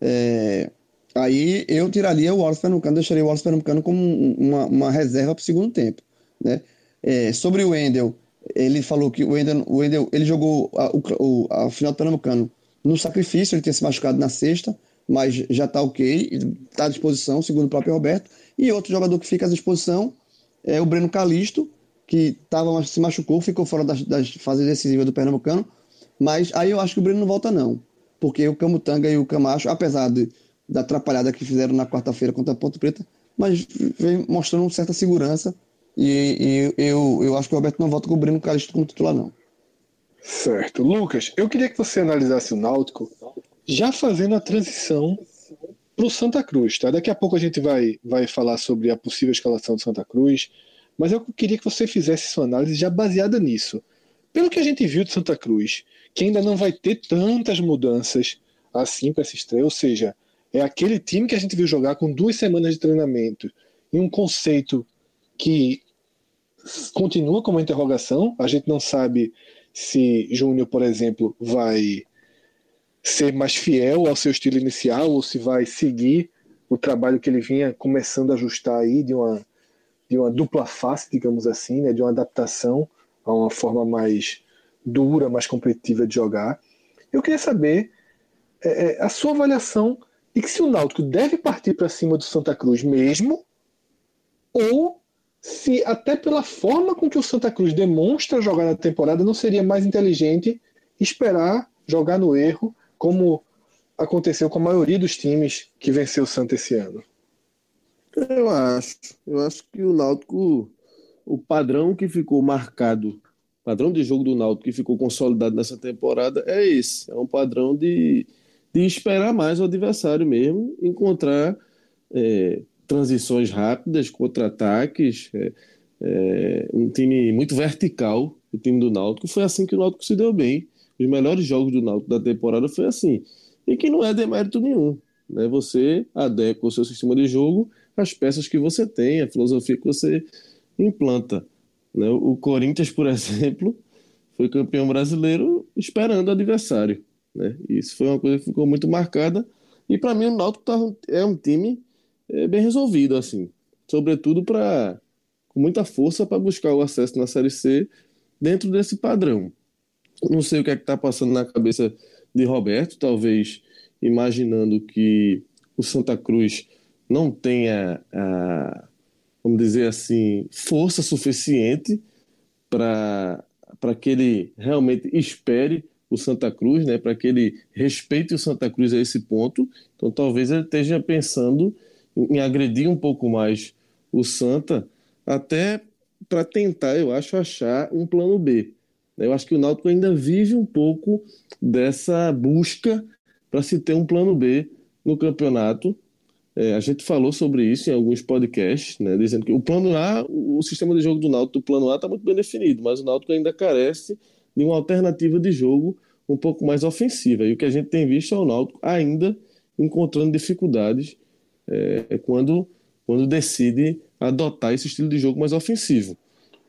é, aí eu tiraria o Wallace Pernambucano, deixaria o Wallace Pernambucano como uma, uma reserva para o segundo tempo. Né? É, sobre o Wendel, ele falou que o Wendel, o Wendel ele jogou a, o, a final do Pernambucano no sacrifício, ele tinha se machucado na sexta, mas já está ok, está à disposição, segundo o próprio Roberto. E outro jogador que fica à disposição é o Breno Calisto, que tava, se machucou, ficou fora das, das fases decisivas do Pernambucano. Mas aí eu acho que o Breno não volta, não. Porque o Camutanga e o Camacho, apesar de, da atrapalhada que fizeram na quarta-feira contra a Ponto Preta, mas vem mostrando certa segurança. E, e, eu, eu acho que o Roberto não volta com o Breno Calixto como titular, não. Certo. Lucas, eu queria que você analisasse o Náutico já fazendo a transição para o Santa Cruz. Tá? Daqui a pouco a gente vai, vai falar sobre a possível escalação do Santa Cruz mas eu queria que você fizesse sua análise já baseada nisso. Pelo que a gente viu de Santa Cruz, que ainda não vai ter tantas mudanças assim com essa estreia, ou seja, é aquele time que a gente viu jogar com duas semanas de treinamento e um conceito que continua como interrogação. A gente não sabe se Júnior, por exemplo, vai ser mais fiel ao seu estilo inicial ou se vai seguir o trabalho que ele vinha começando a ajustar aí de uma de uma dupla face, digamos assim, né, de uma adaptação a uma forma mais dura, mais competitiva de jogar. Eu queria saber é, é a sua avaliação de que se o Náutico deve partir para cima do Santa Cruz mesmo, ou se até pela forma com que o Santa Cruz demonstra jogar na temporada não seria mais inteligente esperar jogar no erro, como aconteceu com a maioria dos times que venceu o Santa esse ano. Eu acho. Eu acho que o Náutico, o padrão que ficou marcado, padrão de jogo do Náutico que ficou consolidado nessa temporada é esse. É um padrão de, de esperar mais o adversário mesmo, encontrar é, transições rápidas, contra-ataques, é, é, um time muito vertical, o time do Náutico. Foi assim que o Náutico se deu bem. Os melhores jogos do Náutico da temporada foi assim. E que não é demérito nenhum. Né? Você adequa o seu sistema de jogo as peças que você tem, a filosofia que você implanta. Né? O Corinthians, por exemplo, foi campeão brasileiro esperando o adversário. Né? Isso foi uma coisa que ficou muito marcada. E para mim o Náutico tá, é um time é, bem resolvido, assim, sobretudo para com muita força para buscar o acesso na Série C dentro desse padrão. Não sei o que é que está passando na cabeça de Roberto, talvez imaginando que o Santa Cruz não tenha a, vamos dizer assim, força suficiente para que ele realmente espere o Santa Cruz, né, para que ele respeite o Santa Cruz a esse ponto. Então talvez ele esteja pensando em agredir um pouco mais o Santa, até para tentar, eu acho, achar um plano B. Eu acho que o Náutico ainda vive um pouco dessa busca para se ter um plano B no campeonato. É, a gente falou sobre isso em alguns podcasts, né, dizendo que o plano A, o sistema de jogo do Náutico do plano A está muito bem definido, mas o Náutico ainda carece de uma alternativa de jogo um pouco mais ofensiva. E o que a gente tem visto é o Náutico ainda encontrando dificuldades é, quando, quando decide adotar esse estilo de jogo mais ofensivo.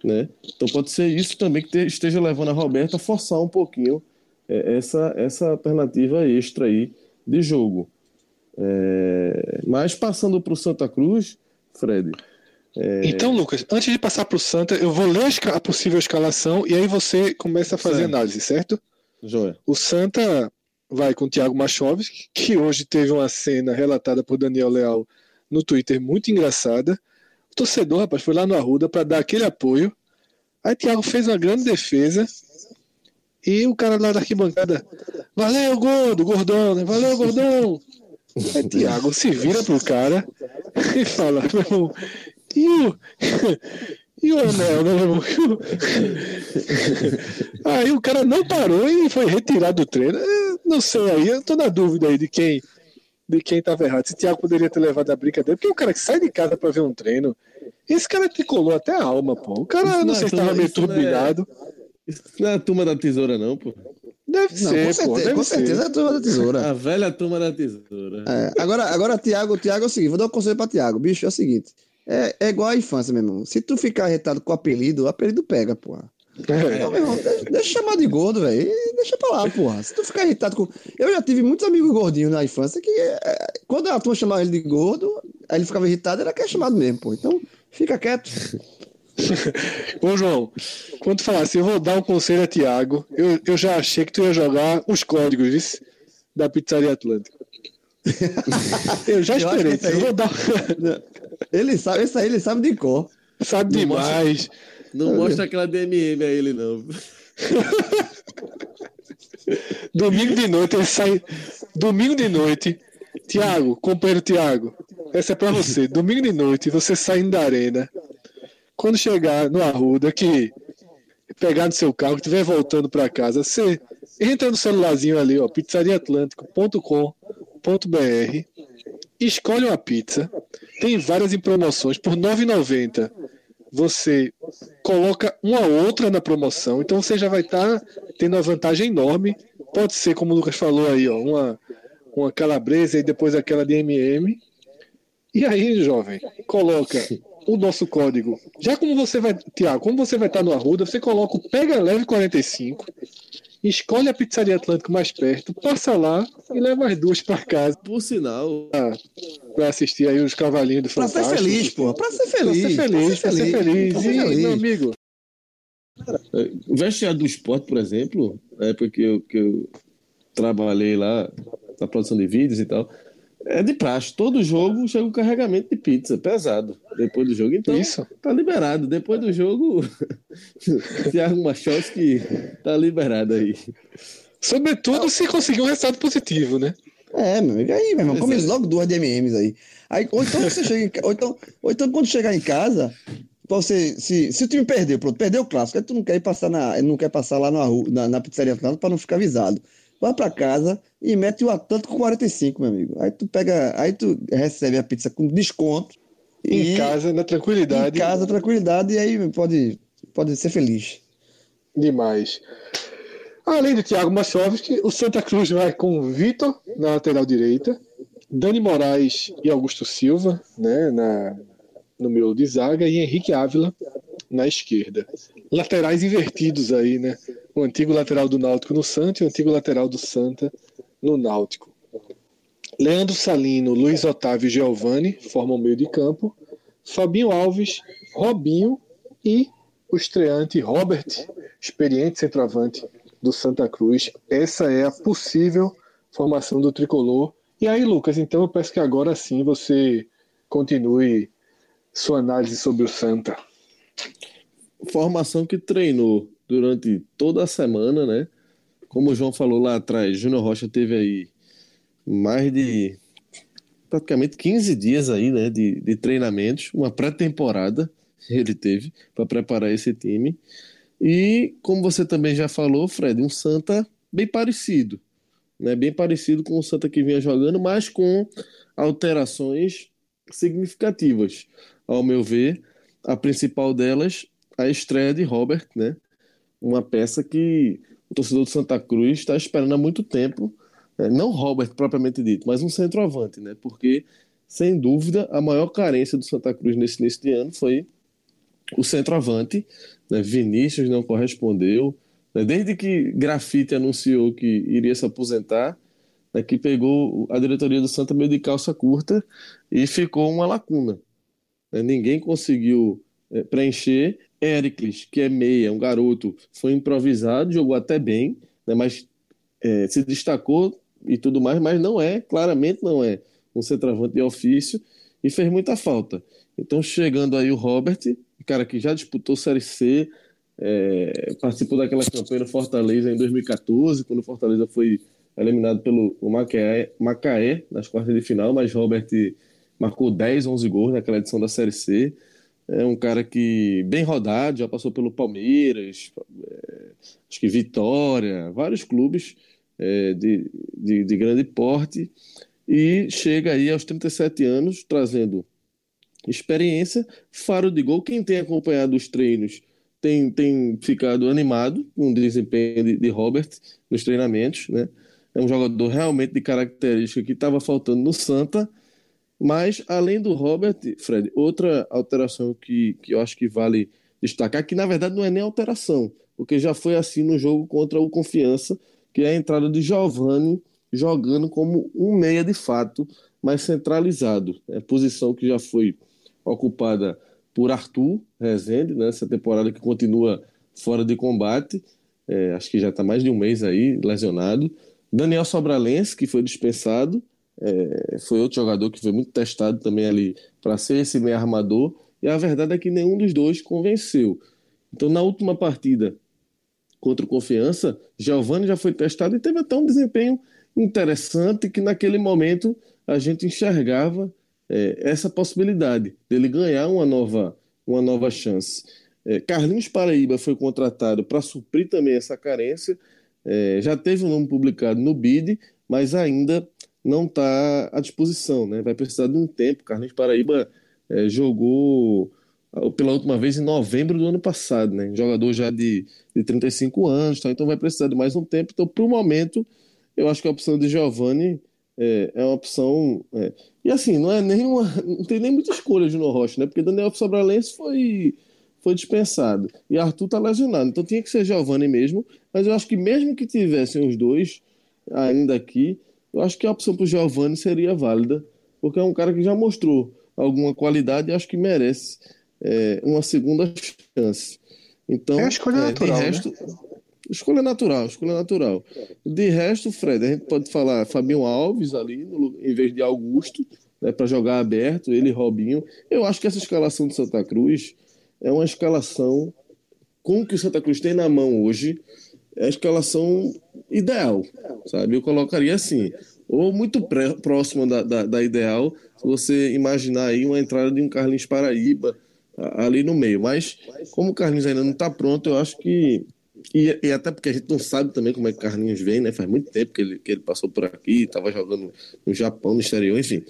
Né? Então pode ser isso também que esteja levando a Roberta a forçar um pouquinho é, essa, essa alternativa extra aí de jogo. É, mas passando para o Santa Cruz, Fred. É... Então, Lucas, antes de passar para o Santa, eu vou ler a possível escalação e aí você começa a fazer certo. análise, certo? Joia. O Santa vai com o Thiago Machovski, que hoje teve uma cena relatada por Daniel Leal no Twitter muito engraçada. O torcedor, rapaz, foi lá no Arruda para dar aquele apoio. Aí Thiago fez uma grande defesa. E o cara lá da arquibancada, valeu, gordo, gordão, né? Valeu, gordão. Aí Thiago se vira pro cara e fala, meu irmão, e o, e o anel, né, meu irmão? Aí o cara não parou e foi retirado do treino. não sei aí, eu tô na dúvida aí de quem de quem estava errado. Se o Thiago poderia ter levado a brincadeira, porque o cara que sai de casa para ver um treino, esse cara tricolou até a alma, pô. O cara não, não sei se estava meio turbilhado. Isso não é a turma da tesoura, não, pô. Deve não, ser, com certeza, pô, deve com ser. certeza é a turma da tesoura. A velha turma da tesoura. É, agora, agora Tiago, Tiago é o seguinte, vou dar um conselho para Tiago. Bicho, é o seguinte, é, é igual a infância, meu irmão. Se tu ficar arretado com o apelido, o apelido pega, porra. É. Então, meu irmão, deixa, deixa chamar de gordo, velho. Deixa pra lá, porra. Se tu ficar irritado com. Eu já tive muitos amigos gordinhos na infância que, é, quando a turma chamava ele de gordo, aí ele ficava irritado, era que é chamado mesmo, pô. Então, fica quieto. Ô, João, quando tu falasse, eu vou dar um conselho a Tiago, eu, eu já achei que tu ia jogar os códigos viu, da Pizzaria Atlântica. eu já esperei. Eu, aí... vou dar... ele sabe, esse aí ele sabe de cor. Sabe não demais. Mostra, não mostra aquela DMM a ele, não. Domingo de noite, ele sai. Domingo de noite. Tiago, companheiro Tiago, essa é pra você. Domingo de noite, você saindo da arena. Quando chegar no Arruda, que pegar no seu carro, estiver voltando para casa, você entra no celularzinho ali, ó, pizzariaatlântico.com.br, escolhe uma pizza, tem várias em promoções por R$ 9,90. Você coloca uma outra na promoção, então você já vai estar tá tendo uma vantagem enorme. Pode ser, como o Lucas falou aí, ó, uma, uma calabresa e depois aquela de MM. E aí, jovem, coloca o nosso código. Já como você vai, Tiago, como você vai estar no Arruda, você coloca o Pega Leve 45, escolhe a pizzaria Atlântico mais perto, passa lá e leva as duas para casa. Por sinal. Ah, para assistir aí os cavalinhos do Fantástico. Pra ser feliz, pô. Pra ser feliz. Pra ser feliz, pra ser feliz. Pra ser feliz. E, meu amigo. O vestiário do esporte, por exemplo, na época que eu, que eu trabalhei lá na produção de vídeos e tal, é de praxe. Todo jogo chega um carregamento de pizza pesado depois do jogo. Então, Isso. tá liberado. Depois do jogo, Thiago Machowski tá liberado aí. Sobretudo se conseguir um resultado positivo, né? É, meu amigo. Aí, meu irmão, come logo duas DMMs aí. aí ou, então você chega em, ou, então, ou então quando chegar em casa, você, se, se o time perdeu, pronto, perdeu o clássico, aí tu não quer ir passar na, não quer passar lá na, na, na pizzaria para não ficar avisado vai para casa e mete o Atlântico com 45, meu amigo. Aí tu pega, aí tu recebe a pizza com desconto. Em e, casa, na tranquilidade. Em casa, tranquilidade, e aí pode, pode ser feliz. Demais. Além do Thiago Machovski, o Santa Cruz vai com Vitor na lateral direita, Dani Moraes e Augusto Silva né, na, no meio de zaga e Henrique Ávila na esquerda. Laterais invertidos aí, né? o antigo lateral do Náutico no Santa e o antigo lateral do Santa no Náutico. Leandro Salino, Luiz Otávio e Giovanni formam o meio de campo. Fabinho Alves, Robinho e o estreante Robert, experiente centroavante do Santa Cruz. Essa é a possível formação do tricolor. E aí, Lucas, então eu peço que agora sim você continue Sua análise sobre o Santa. Formação que treinou durante toda a semana, né? Como o João falou lá atrás, Júnior Rocha teve aí mais de praticamente 15 dias aí, né, de, de treinamentos, uma pré-temporada ele teve para preparar esse time. E como você também já falou, Fred, um Santa bem parecido, né, bem parecido com o Santa que vinha jogando, mas com alterações significativas, ao meu ver. A principal delas, a estreia de Robert, né, uma peça que o torcedor do Santa Cruz está esperando há muito tempo é, não Robert propriamente dito, mas um centroavante, né? Porque, sem dúvida, a maior carência do Santa Cruz nesse início de ano foi o centroavante. Né? Vinícius não correspondeu. Né? Desde que Grafite anunciou que iria se aposentar, né? que pegou a diretoria do Santa meio de calça curta e ficou uma lacuna. Né? Ninguém conseguiu preencher. Éricles, que é meia, um garoto, foi improvisado, jogou até bem, né? mas é, se destacou e tudo mais, mas não é, claramente não é um centroavante de ofício e fez muita falta. Então, chegando aí o Robert, cara que já disputou Série C, é, participou daquela campanha no Fortaleza em 2014, quando o Fortaleza foi eliminado pelo Macaé, Macaé nas quartas de final, mas Robert marcou 10, 11 gols naquela edição da Série C. É um cara que bem rodado, já passou pelo Palmeiras, é, acho que Vitória, vários clubes é, de, de, de, grande porte e chega aí aos 37 anos trazendo experiência, faro de gol. Quem tem acompanhado os treinos tem, tem ficado animado com o desempenho de, de Robert nos treinamentos, né? É um jogador realmente de característica que estava faltando no Santa, mas além do Robert, Fred, outra alteração que, que eu acho que vale destacar, que na verdade não é nem alteração, porque já foi assim no jogo contra o Confiança, que é a entrada de Giovani jogando como um meia de fato, mais centralizado. É posição que já foi ocupada por Arthur Rezende, nessa né, temporada que continua fora de combate, é, acho que já está mais de um mês aí lesionado. Daniel Sobralense, que foi dispensado, é, foi outro jogador que foi muito testado também ali para ser esse meio armador, e a verdade é que nenhum dos dois convenceu. Então, na última partida, contra o Confiança, Giovanni já foi testado e teve até um desempenho interessante que naquele momento a gente enxergava é, essa possibilidade dele ganhar uma nova, uma nova chance. É, Carlinhos Paraíba foi contratado para suprir também essa carência, é, já teve o um nome publicado no BID, mas ainda não está à disposição, né? vai precisar de um tempo. Carlinhos Paraíba é, jogou pela última vez em novembro do ano passado, né? Jogador já de, de 35 anos, tá? então vai precisar de mais um tempo. Então, para o momento, eu acho que a opção de Giovanni é, é uma opção. É... E assim, não é nenhuma. Não tem nem muita escolha de Rocha, né? Porque Daniel Sobralense foi, foi dispensado. E Arthur tá lesionado. Então tinha que ser Giovanni mesmo. Mas eu acho que mesmo que tivessem os dois ainda aqui, eu acho que a opção para o Giovanni seria válida. Porque é um cara que já mostrou alguma qualidade e acho que merece é, uma segunda chance. Então, é a escolha é, natural. De resto, né? Escolha natural, escolha natural. De resto, Fred, a gente pode falar Fabinho Alves ali, no, em vez de Augusto, né, para jogar aberto, ele e Robinho. Eu acho que essa escalação do Santa Cruz é uma escalação com o que o Santa Cruz tem na mão hoje, é a escalação ideal, sabe? Eu colocaria assim, ou muito pré, próxima da, da, da, ideal, se você imaginar aí uma entrada de um Carlinhos Paraíba, ali no meio. Mas, como o Carlinhos ainda não está pronto, eu acho que. E, e, até porque a gente não sabe também como é que Carlinhos vem, né? Faz muito tempo que ele, que ele passou por aqui, estava jogando no Japão, no exterior, enfim.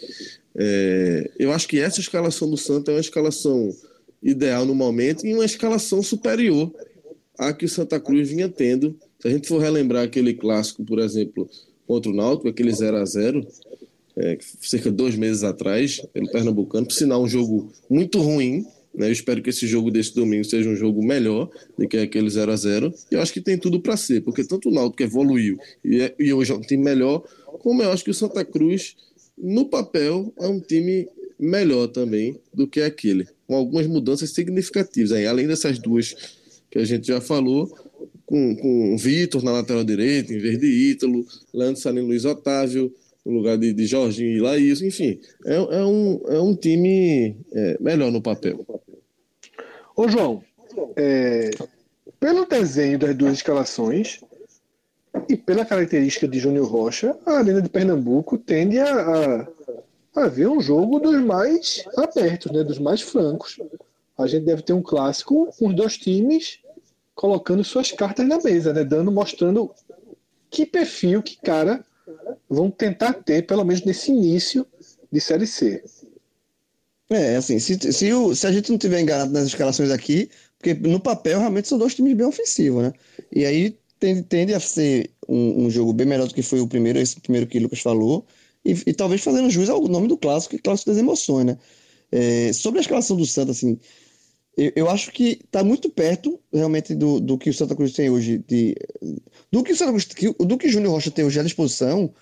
É, eu acho que essa escalação do Santa é uma escalação ideal no momento e uma escalação superior à que o Santa Cruz vinha tendo. Se a gente for relembrar aquele clássico, por exemplo, contra o Náutico, aquele 0 a 0 é, cerca de dois meses atrás, pelo Pernambucano, por sinal um jogo muito ruim, né? Eu espero que esse jogo desse domingo seja um jogo melhor do que aquele 0 a 0 E eu acho que tem tudo para ser, porque tanto o Náutico evoluiu e, é, e hoje é um time melhor, como eu acho que o Santa Cruz, no papel, é um time melhor também do que aquele, com algumas mudanças significativas. Aí, além dessas duas que a gente já falou, com, com Vitor na lateral direita, em vez de Ítalo, Leandro Salino Luiz Otávio, no lugar de, de Jorginho e Laís, enfim, é, é, um, é um time é, melhor no papel. Ô João, é, pelo desenho das duas escalações e pela característica de Júnior Rocha, a Arena de Pernambuco tende a, a, a ver um jogo dos mais abertos, né, dos mais francos. A gente deve ter um clássico com os dois times colocando suas cartas na mesa, né, dando, mostrando que perfil, que cara vão tentar ter, pelo menos nesse início de Série C. É, assim, se, se, o, se a gente não tiver enganado nas escalações aqui, porque no papel realmente são dois times bem ofensivos, né? E aí tende, tende a ser um, um, jogo bem melhor do que foi o primeiro, esse primeiro que o Lucas falou, e, e talvez fazendo jus ao nome do clássico, que é clássico das emoções, né? É, sobre a escalação do Santos, assim, eu, eu acho que está muito perto realmente do, do que o Santa Cruz tem hoje, de, do que o Santa Cruz, do que o Júnior Rocha tem hoje à disposição,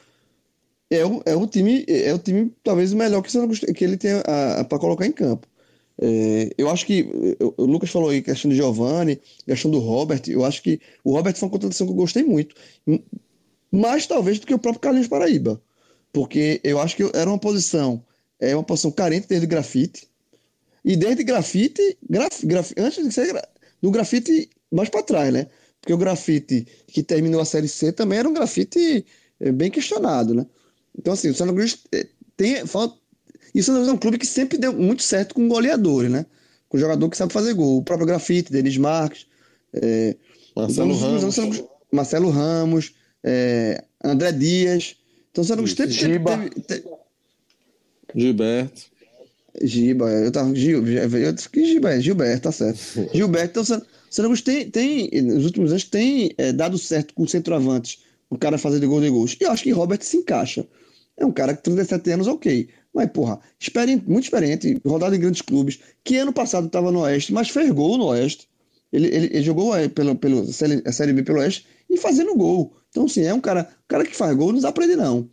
é o, é o time, é o time talvez o melhor que, o Santa Cruz, que ele tem para colocar em campo. É, eu acho que o Lucas falou aí questão de Giovanni, questão do Robert. Eu acho que o Robert foi uma contratação que eu gostei muito, mais talvez do que o próprio Carlinhos Paraíba, porque eu acho que era uma posição, é uma posição carente desde grafite e desde grafite, graf, graf, antes de ser do grafite mais para trás, né? Porque o grafite que terminou a série C também era um grafite é, bem questionado, né? Então assim, o Santa Cruz é, tem falta e o Santa Cruz é um clube que sempre deu muito certo com goleadores, né? Com jogador que sabe fazer gol. O próprio Grafite, Denis Marques, é, Marcelo, então, Ramos. Cruz, Marcelo Ramos, é, André Dias. Então o Santa Cruz Giba. Teve, teve, Gilberto. Giba, eu tava. Gil, eu, que Giba é? Gilberto, tá certo. Gilberto, então o Santa Cruz tem, tem, nos últimos anos, tem é, dado certo com centroavantes, o cara fazer de gol de gols. E eu acho que Robert se encaixa. É um cara que 37 anos, ok. Mas, porra, experiente, muito experiente, rodado em grandes clubes, que ano passado estava no Oeste, mas fez gol no Oeste. Ele, ele, ele jogou é, pelo, pelo a Série B pelo Oeste e fazendo gol. Então, assim, é um cara, um cara que faz gol, não desaprende, não.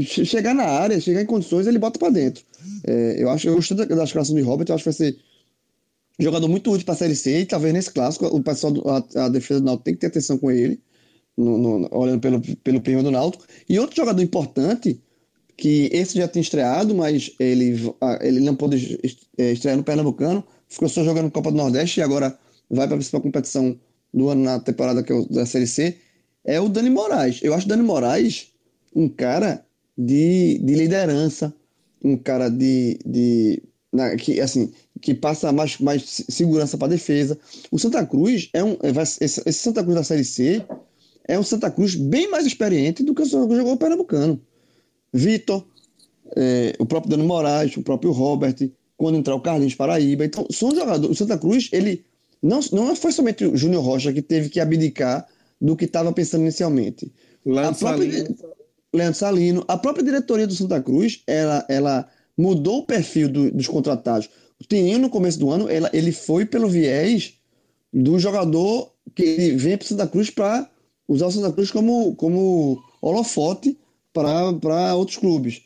Chegar na área, chegar em condições, ele bota para dentro. É, eu acho, eu gostei da, escalação de Robert, eu acho que vai ser jogador muito útil para a Série C e talvez nesse clássico o pessoal, a, a defesa do Náutico tem que ter atenção com ele, no, no, olhando pelo, pelo prêmio do Náutico. E outro jogador importante que esse já tinha estreado, mas ele, ele não pôde é, estrear no Pernambucano, ficou só jogando Copa do Nordeste e agora vai para a principal competição do ano na temporada que é da Série C, é o Dani Moraes. Eu acho o Dani Moraes um cara de, de liderança, um cara de, de na, que assim que passa mais, mais segurança para a defesa. O Santa Cruz é um esse, esse, Santa Cruz da Série C é um Santa Cruz bem mais experiente do que o Santa Cruz jogou o Pernambucano. Vitor, é, o próprio Dano Moraes, o próprio Robert, quando entrar o Carlinhos Paraíba. Então, são jogadores. O Santa Cruz, ele não, não foi somente o Júnior Rocha que teve que abdicar do que estava pensando inicialmente. Leandro Salino. Leandro Salino. A própria diretoria do Santa Cruz, ela, ela mudou o perfil do, dos contratados. O Tininho, no começo do ano, ela, ele foi pelo viés do jogador que ele vem para o Santa Cruz para usar o Santa Cruz como, como holofote para outros clubes.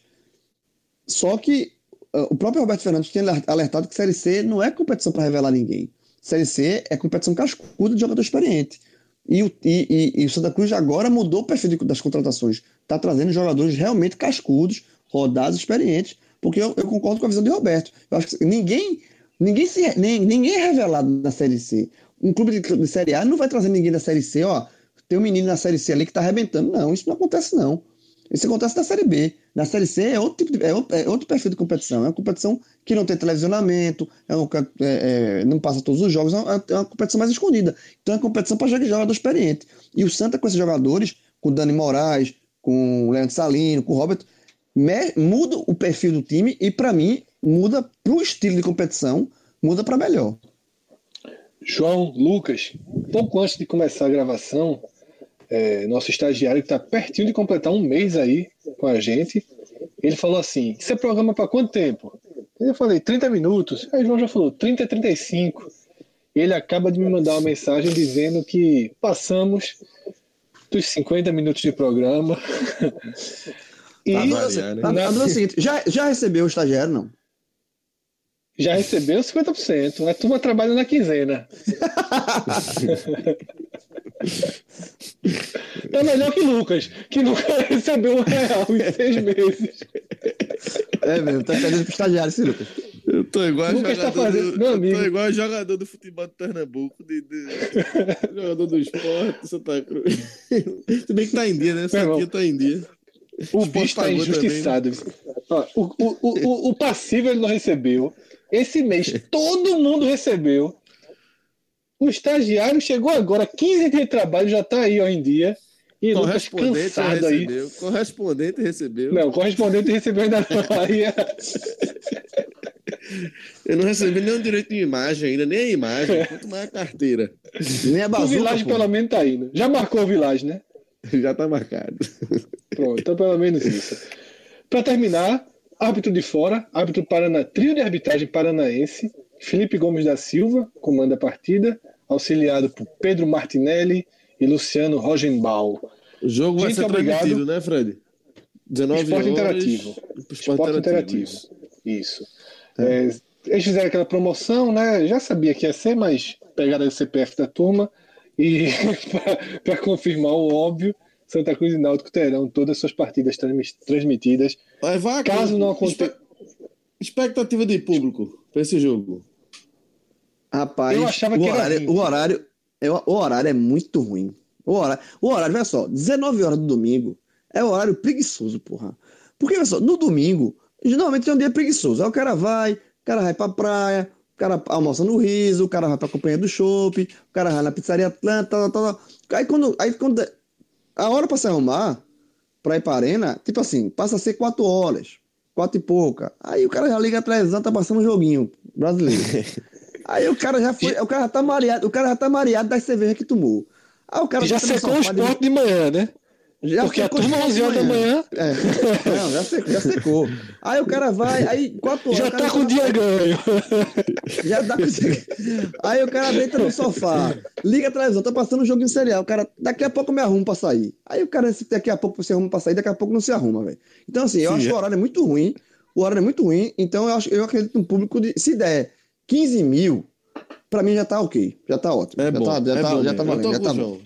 Só que uh, o próprio Roberto Fernandes tem alertado que Série C não é competição para revelar ninguém. Série C é competição cascuda de jogador experiente. E o, e, e, e o Santa Cruz agora mudou o perfil das contratações. Está trazendo jogadores realmente cascudos, rodados, experientes. Porque eu, eu, concordo com a visão de Roberto. Eu acho que ninguém, ninguém, se, nem, ninguém é revelado na Série C. Um clube de, de Série A não vai trazer ninguém da Série C, ó. Tem um menino na Série C ali que está arrebentando. Não, isso não acontece, não. Isso acontece na Série B. Na Série C é outro, tipo de, é, outro, é outro perfil de competição. É uma competição que não tem televisionamento, é, um, é, é não passa todos os jogos, é uma, é uma competição mais escondida. Então é uma competição para jogador experiente. E o Santa, com esses jogadores, com o Dani Moraes, com o Leandro Salino, com o Robert, me, muda o perfil do time e, para mim, muda para o estilo de competição, muda para melhor. João, Lucas, pouco antes de começar a gravação, é, nosso estagiário que está pertinho de completar um mês aí com a gente, ele falou assim: Você programa para quanto tempo? Eu falei: 30 minutos. Aí o João já falou: 30 a 35. Ele acaba de me mandar uma mensagem dizendo que passamos dos 50 minutos de programa. e tá variar, né? na... a, a, seguinte, já, já recebeu o estagiário, não? Já recebeu 50%. A turma trabalha na quinzena. É melhor que Lucas, que nunca recebeu um real em seis meses. É mesmo, tá perdendo pro estagiário esse Lucas. Eu tô igual Lucas tá jogador fazendo- do, meu eu amigo. tô igual jogador do futebol de Pernambuco, de, de- jogador do esporte, Santa Cruz. Se bem que tá em dia, né? Irmão. tá em dia. O bicho tá injustiçado. Ó, o, o, o, o- o passivo ele não recebeu. Esse mês todo mundo recebeu. O estagiário chegou agora, 15 dias de trabalho, já tá aí ó, em dia. E Lucas Correspondente cansado aí. recebeu. Correspondente recebeu. Não, o correspondente recebeu ainda não. Aí, é- Eu não recebi nenhum direito de imagem ainda, nem a imagem, quanto mais a carteira. Nem a o bazuca, Village pô. pelo menos tá indo. Já marcou o Village, né? Já tá marcado. Pronto, então pelo menos isso. Para terminar, árbitro de fora, árbitro Paraná, trio de arbitragem paranaense, Felipe Gomes da Silva, comanda a partida, auxiliado por Pedro Martinelli e Luciano Rogenbaum. O jogo vai Gente, ser obrigado. transmitido, né, Fred? 19 Esporte horas. interativo. Esporte, Esporte interativo. isso. Isso. É, eles fizeram aquela promoção, né? Já sabia que ia ser, mas pegaram o CPF da turma e para confirmar o óbvio, Santa Cruz e Náutico terão todas as suas partidas transmi- transmitidas. Vai, vai, Caso não aconteça. Expectativa de público para esse jogo. Rapaz, Eu achava o que era horário, 20. o horário, é, o horário é muito ruim. O horário, o horário, olha só, 19 horas do domingo é o horário preguiçoso, porra. Porque, olha só, no domingo, geralmente é um dia preguiçoso. Aí o cara vai, o cara vai pra praia, o cara almoça no riso, o cara vai pra companhia do chopp, o cara vai na pizzaria Atlanta, tal, tal, tal. Aí quando, aí quando a hora pra se arrumar pra ir pra arena, tipo assim, passa a ser 4 horas, quatro e pouca. Aí o cara já liga televisão, tá passando um joguinho brasileiro. Aí o cara já foi, o cara já tá mareado, o cara já tá mareado das cervejas que tomou. Aí o cara já secou o sofá de- esporte de manhã, né? Já Porque a secou turma o 11 horas da manhã É. Não, já secou, já secou. Aí o cara vai, aí quatro horas. já tá com o dia ganho. Já tá com Aí o cara deita no sofá, liga a televisão, tá passando um jogo em serial. O cara, daqui a pouco eu me arrumo pra sair. Aí o cara, daqui a pouco se arruma pra sair, daqui a pouco não se arruma, velho. Então, assim, eu Sim, acho é. que o horário é muito ruim. O horário é muito ruim, então eu, acho, eu acredito no público de. Se der 15 mil, pra mim já tá ok. Já tá ótimo. É já bom. tá, já é tá, bom já tá valendo, já tá bom.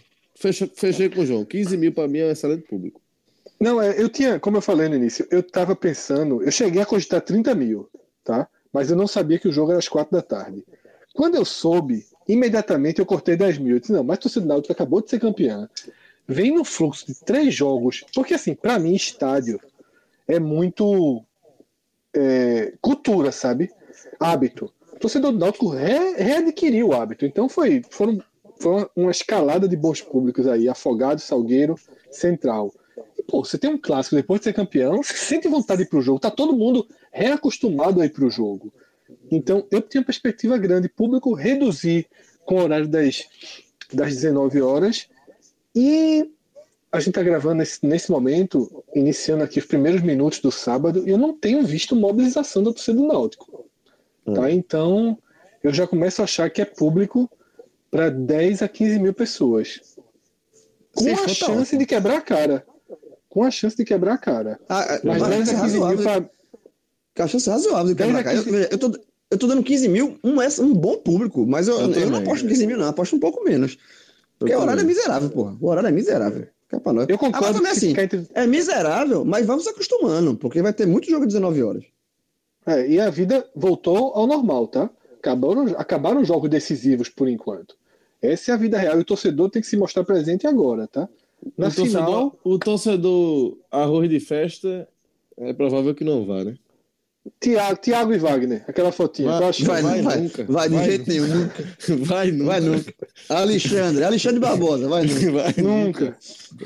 Fechei com o João. 15 mil para mim é um excelente público. Não, é, eu tinha, como eu falei no início, eu tava pensando, eu cheguei a cogitar 30 mil, tá? Mas eu não sabia que o jogo era às 4 da tarde. Quando eu soube, imediatamente eu cortei 10 mil. Eu disse, não, mas do Náutico acabou de ser campeã. Vem no fluxo de três jogos, porque assim, pra mim, estádio é muito é, cultura, sabe? Hábito. O torcedor do Náutico re, readquiriu o hábito. Então foi, foram, foi uma, escalada de bons públicos aí, Afogado, Salgueiro, Central. E, pô, você tem um clássico depois de ser campeão, você sente vontade de ir pro jogo. Tá todo mundo reacostumado a ir pro jogo. Então, eu tinha perspectiva grande, público reduzir com o horário das, das 19 horas. E a gente está gravando nesse, nesse momento, iniciando aqui os primeiros minutos do sábado, e eu não tenho visto mobilização da torcida do Náutico. Tá? Então, eu já começo a achar que é público para 10 a 15 mil pessoas. Com Se a chance ótimo. de quebrar a cara. Com a chance de quebrar a cara. Ah, Mas mas 10 é a 15 mil razoável. pra, Que a chance razoável de 10 quebrar a cara. Eu, 15. veja, eu, tô, eu tô dando 15 mil, um, é um bom público, mas eu, Eu eu, não aposto em 15 mil, não, aposto um pouco menos. Porque o horário é miserável, porra. O horário é miserável. Pra nós. eu Agora concordo também assim, entre- é miserável, mas vamos se acostumando, porque vai ter muito jogo 19 horas. É, e a vida voltou ao normal, tá? Acabaram, acabaram os jogos decisivos por enquanto. Essa é a vida real e o torcedor tem que se mostrar presente agora, tá? Na o, torcedor, final, o torcedor arroz de festa é provável que não vá, né? Tiago, Tiago e Wagner, aquela fotinha. Vai-? Vai, vai vai, nunca. vai, de Vai jeito nenhum, nunca. Vai nunca. Vai nunca. Alexandre, Alexandre Barbosa, vai nunca. Vai Nunca.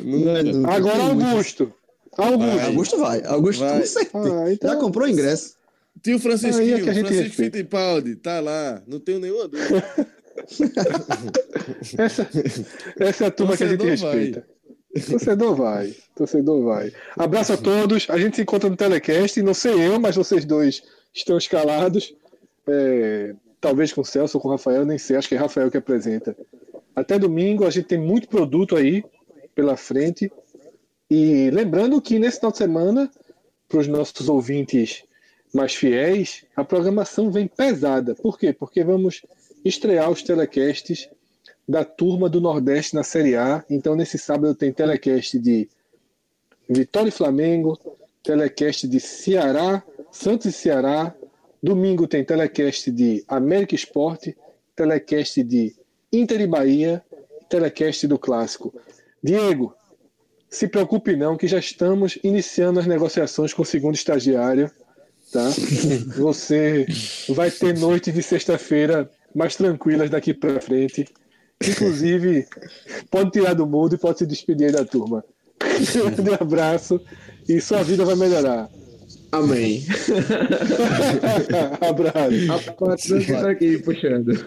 Nunca. nunca. Agora. Augusto. Augusto. Vai. Augusto vai, Augusto Vai. com certeza. Ah, então- Já comprou ingresso. Tio Francisquinho, Aí é que a gente Francisco respeita. Fittipaldi, tá lá. Não tenho nenhuma dúvida. Essa, essa é a turma que a gente Torcedor vai. respeita. Torcedor vai. Torcedor vai. Abraço a todos. A gente se encontra no telecast. Não sei eu, mas vocês dois estão escalados. É, talvez com o Celso ou com o Rafael, nem sei. Acho que é Rafael que apresenta. Até domingo. A gente tem muito produto aí pela frente. E lembrando que nesse final de semana, para os nossos ouvintes mais fiéis, a programação vem pesada. Por quê? Porque vamos estrear os telecasts da turma do Nordeste na Série A. Então, nesse sábado tem telecast de Vitória e Flamengo, telecast de Ceará, Santos e Ceará. Domingo tem telecast de América Esporte, telecast de Inter e Bahia, telecast do Clássico. Diego, se preocupe não, que já estamos iniciando as negociações com o segundo estagiário. Tá? Você vai ter noites de sexta-feira mais tranquilas daqui para frente. Inclusive, pode tirar do mudo e pode se despedir da turma. Um abraço e sua vida vai melhorar. Amém. abraço. A patrão tá aqui puxando.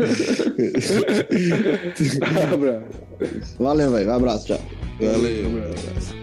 abraço. Valeu, velho. Um abraço, tchau. Valeu. Um abraço.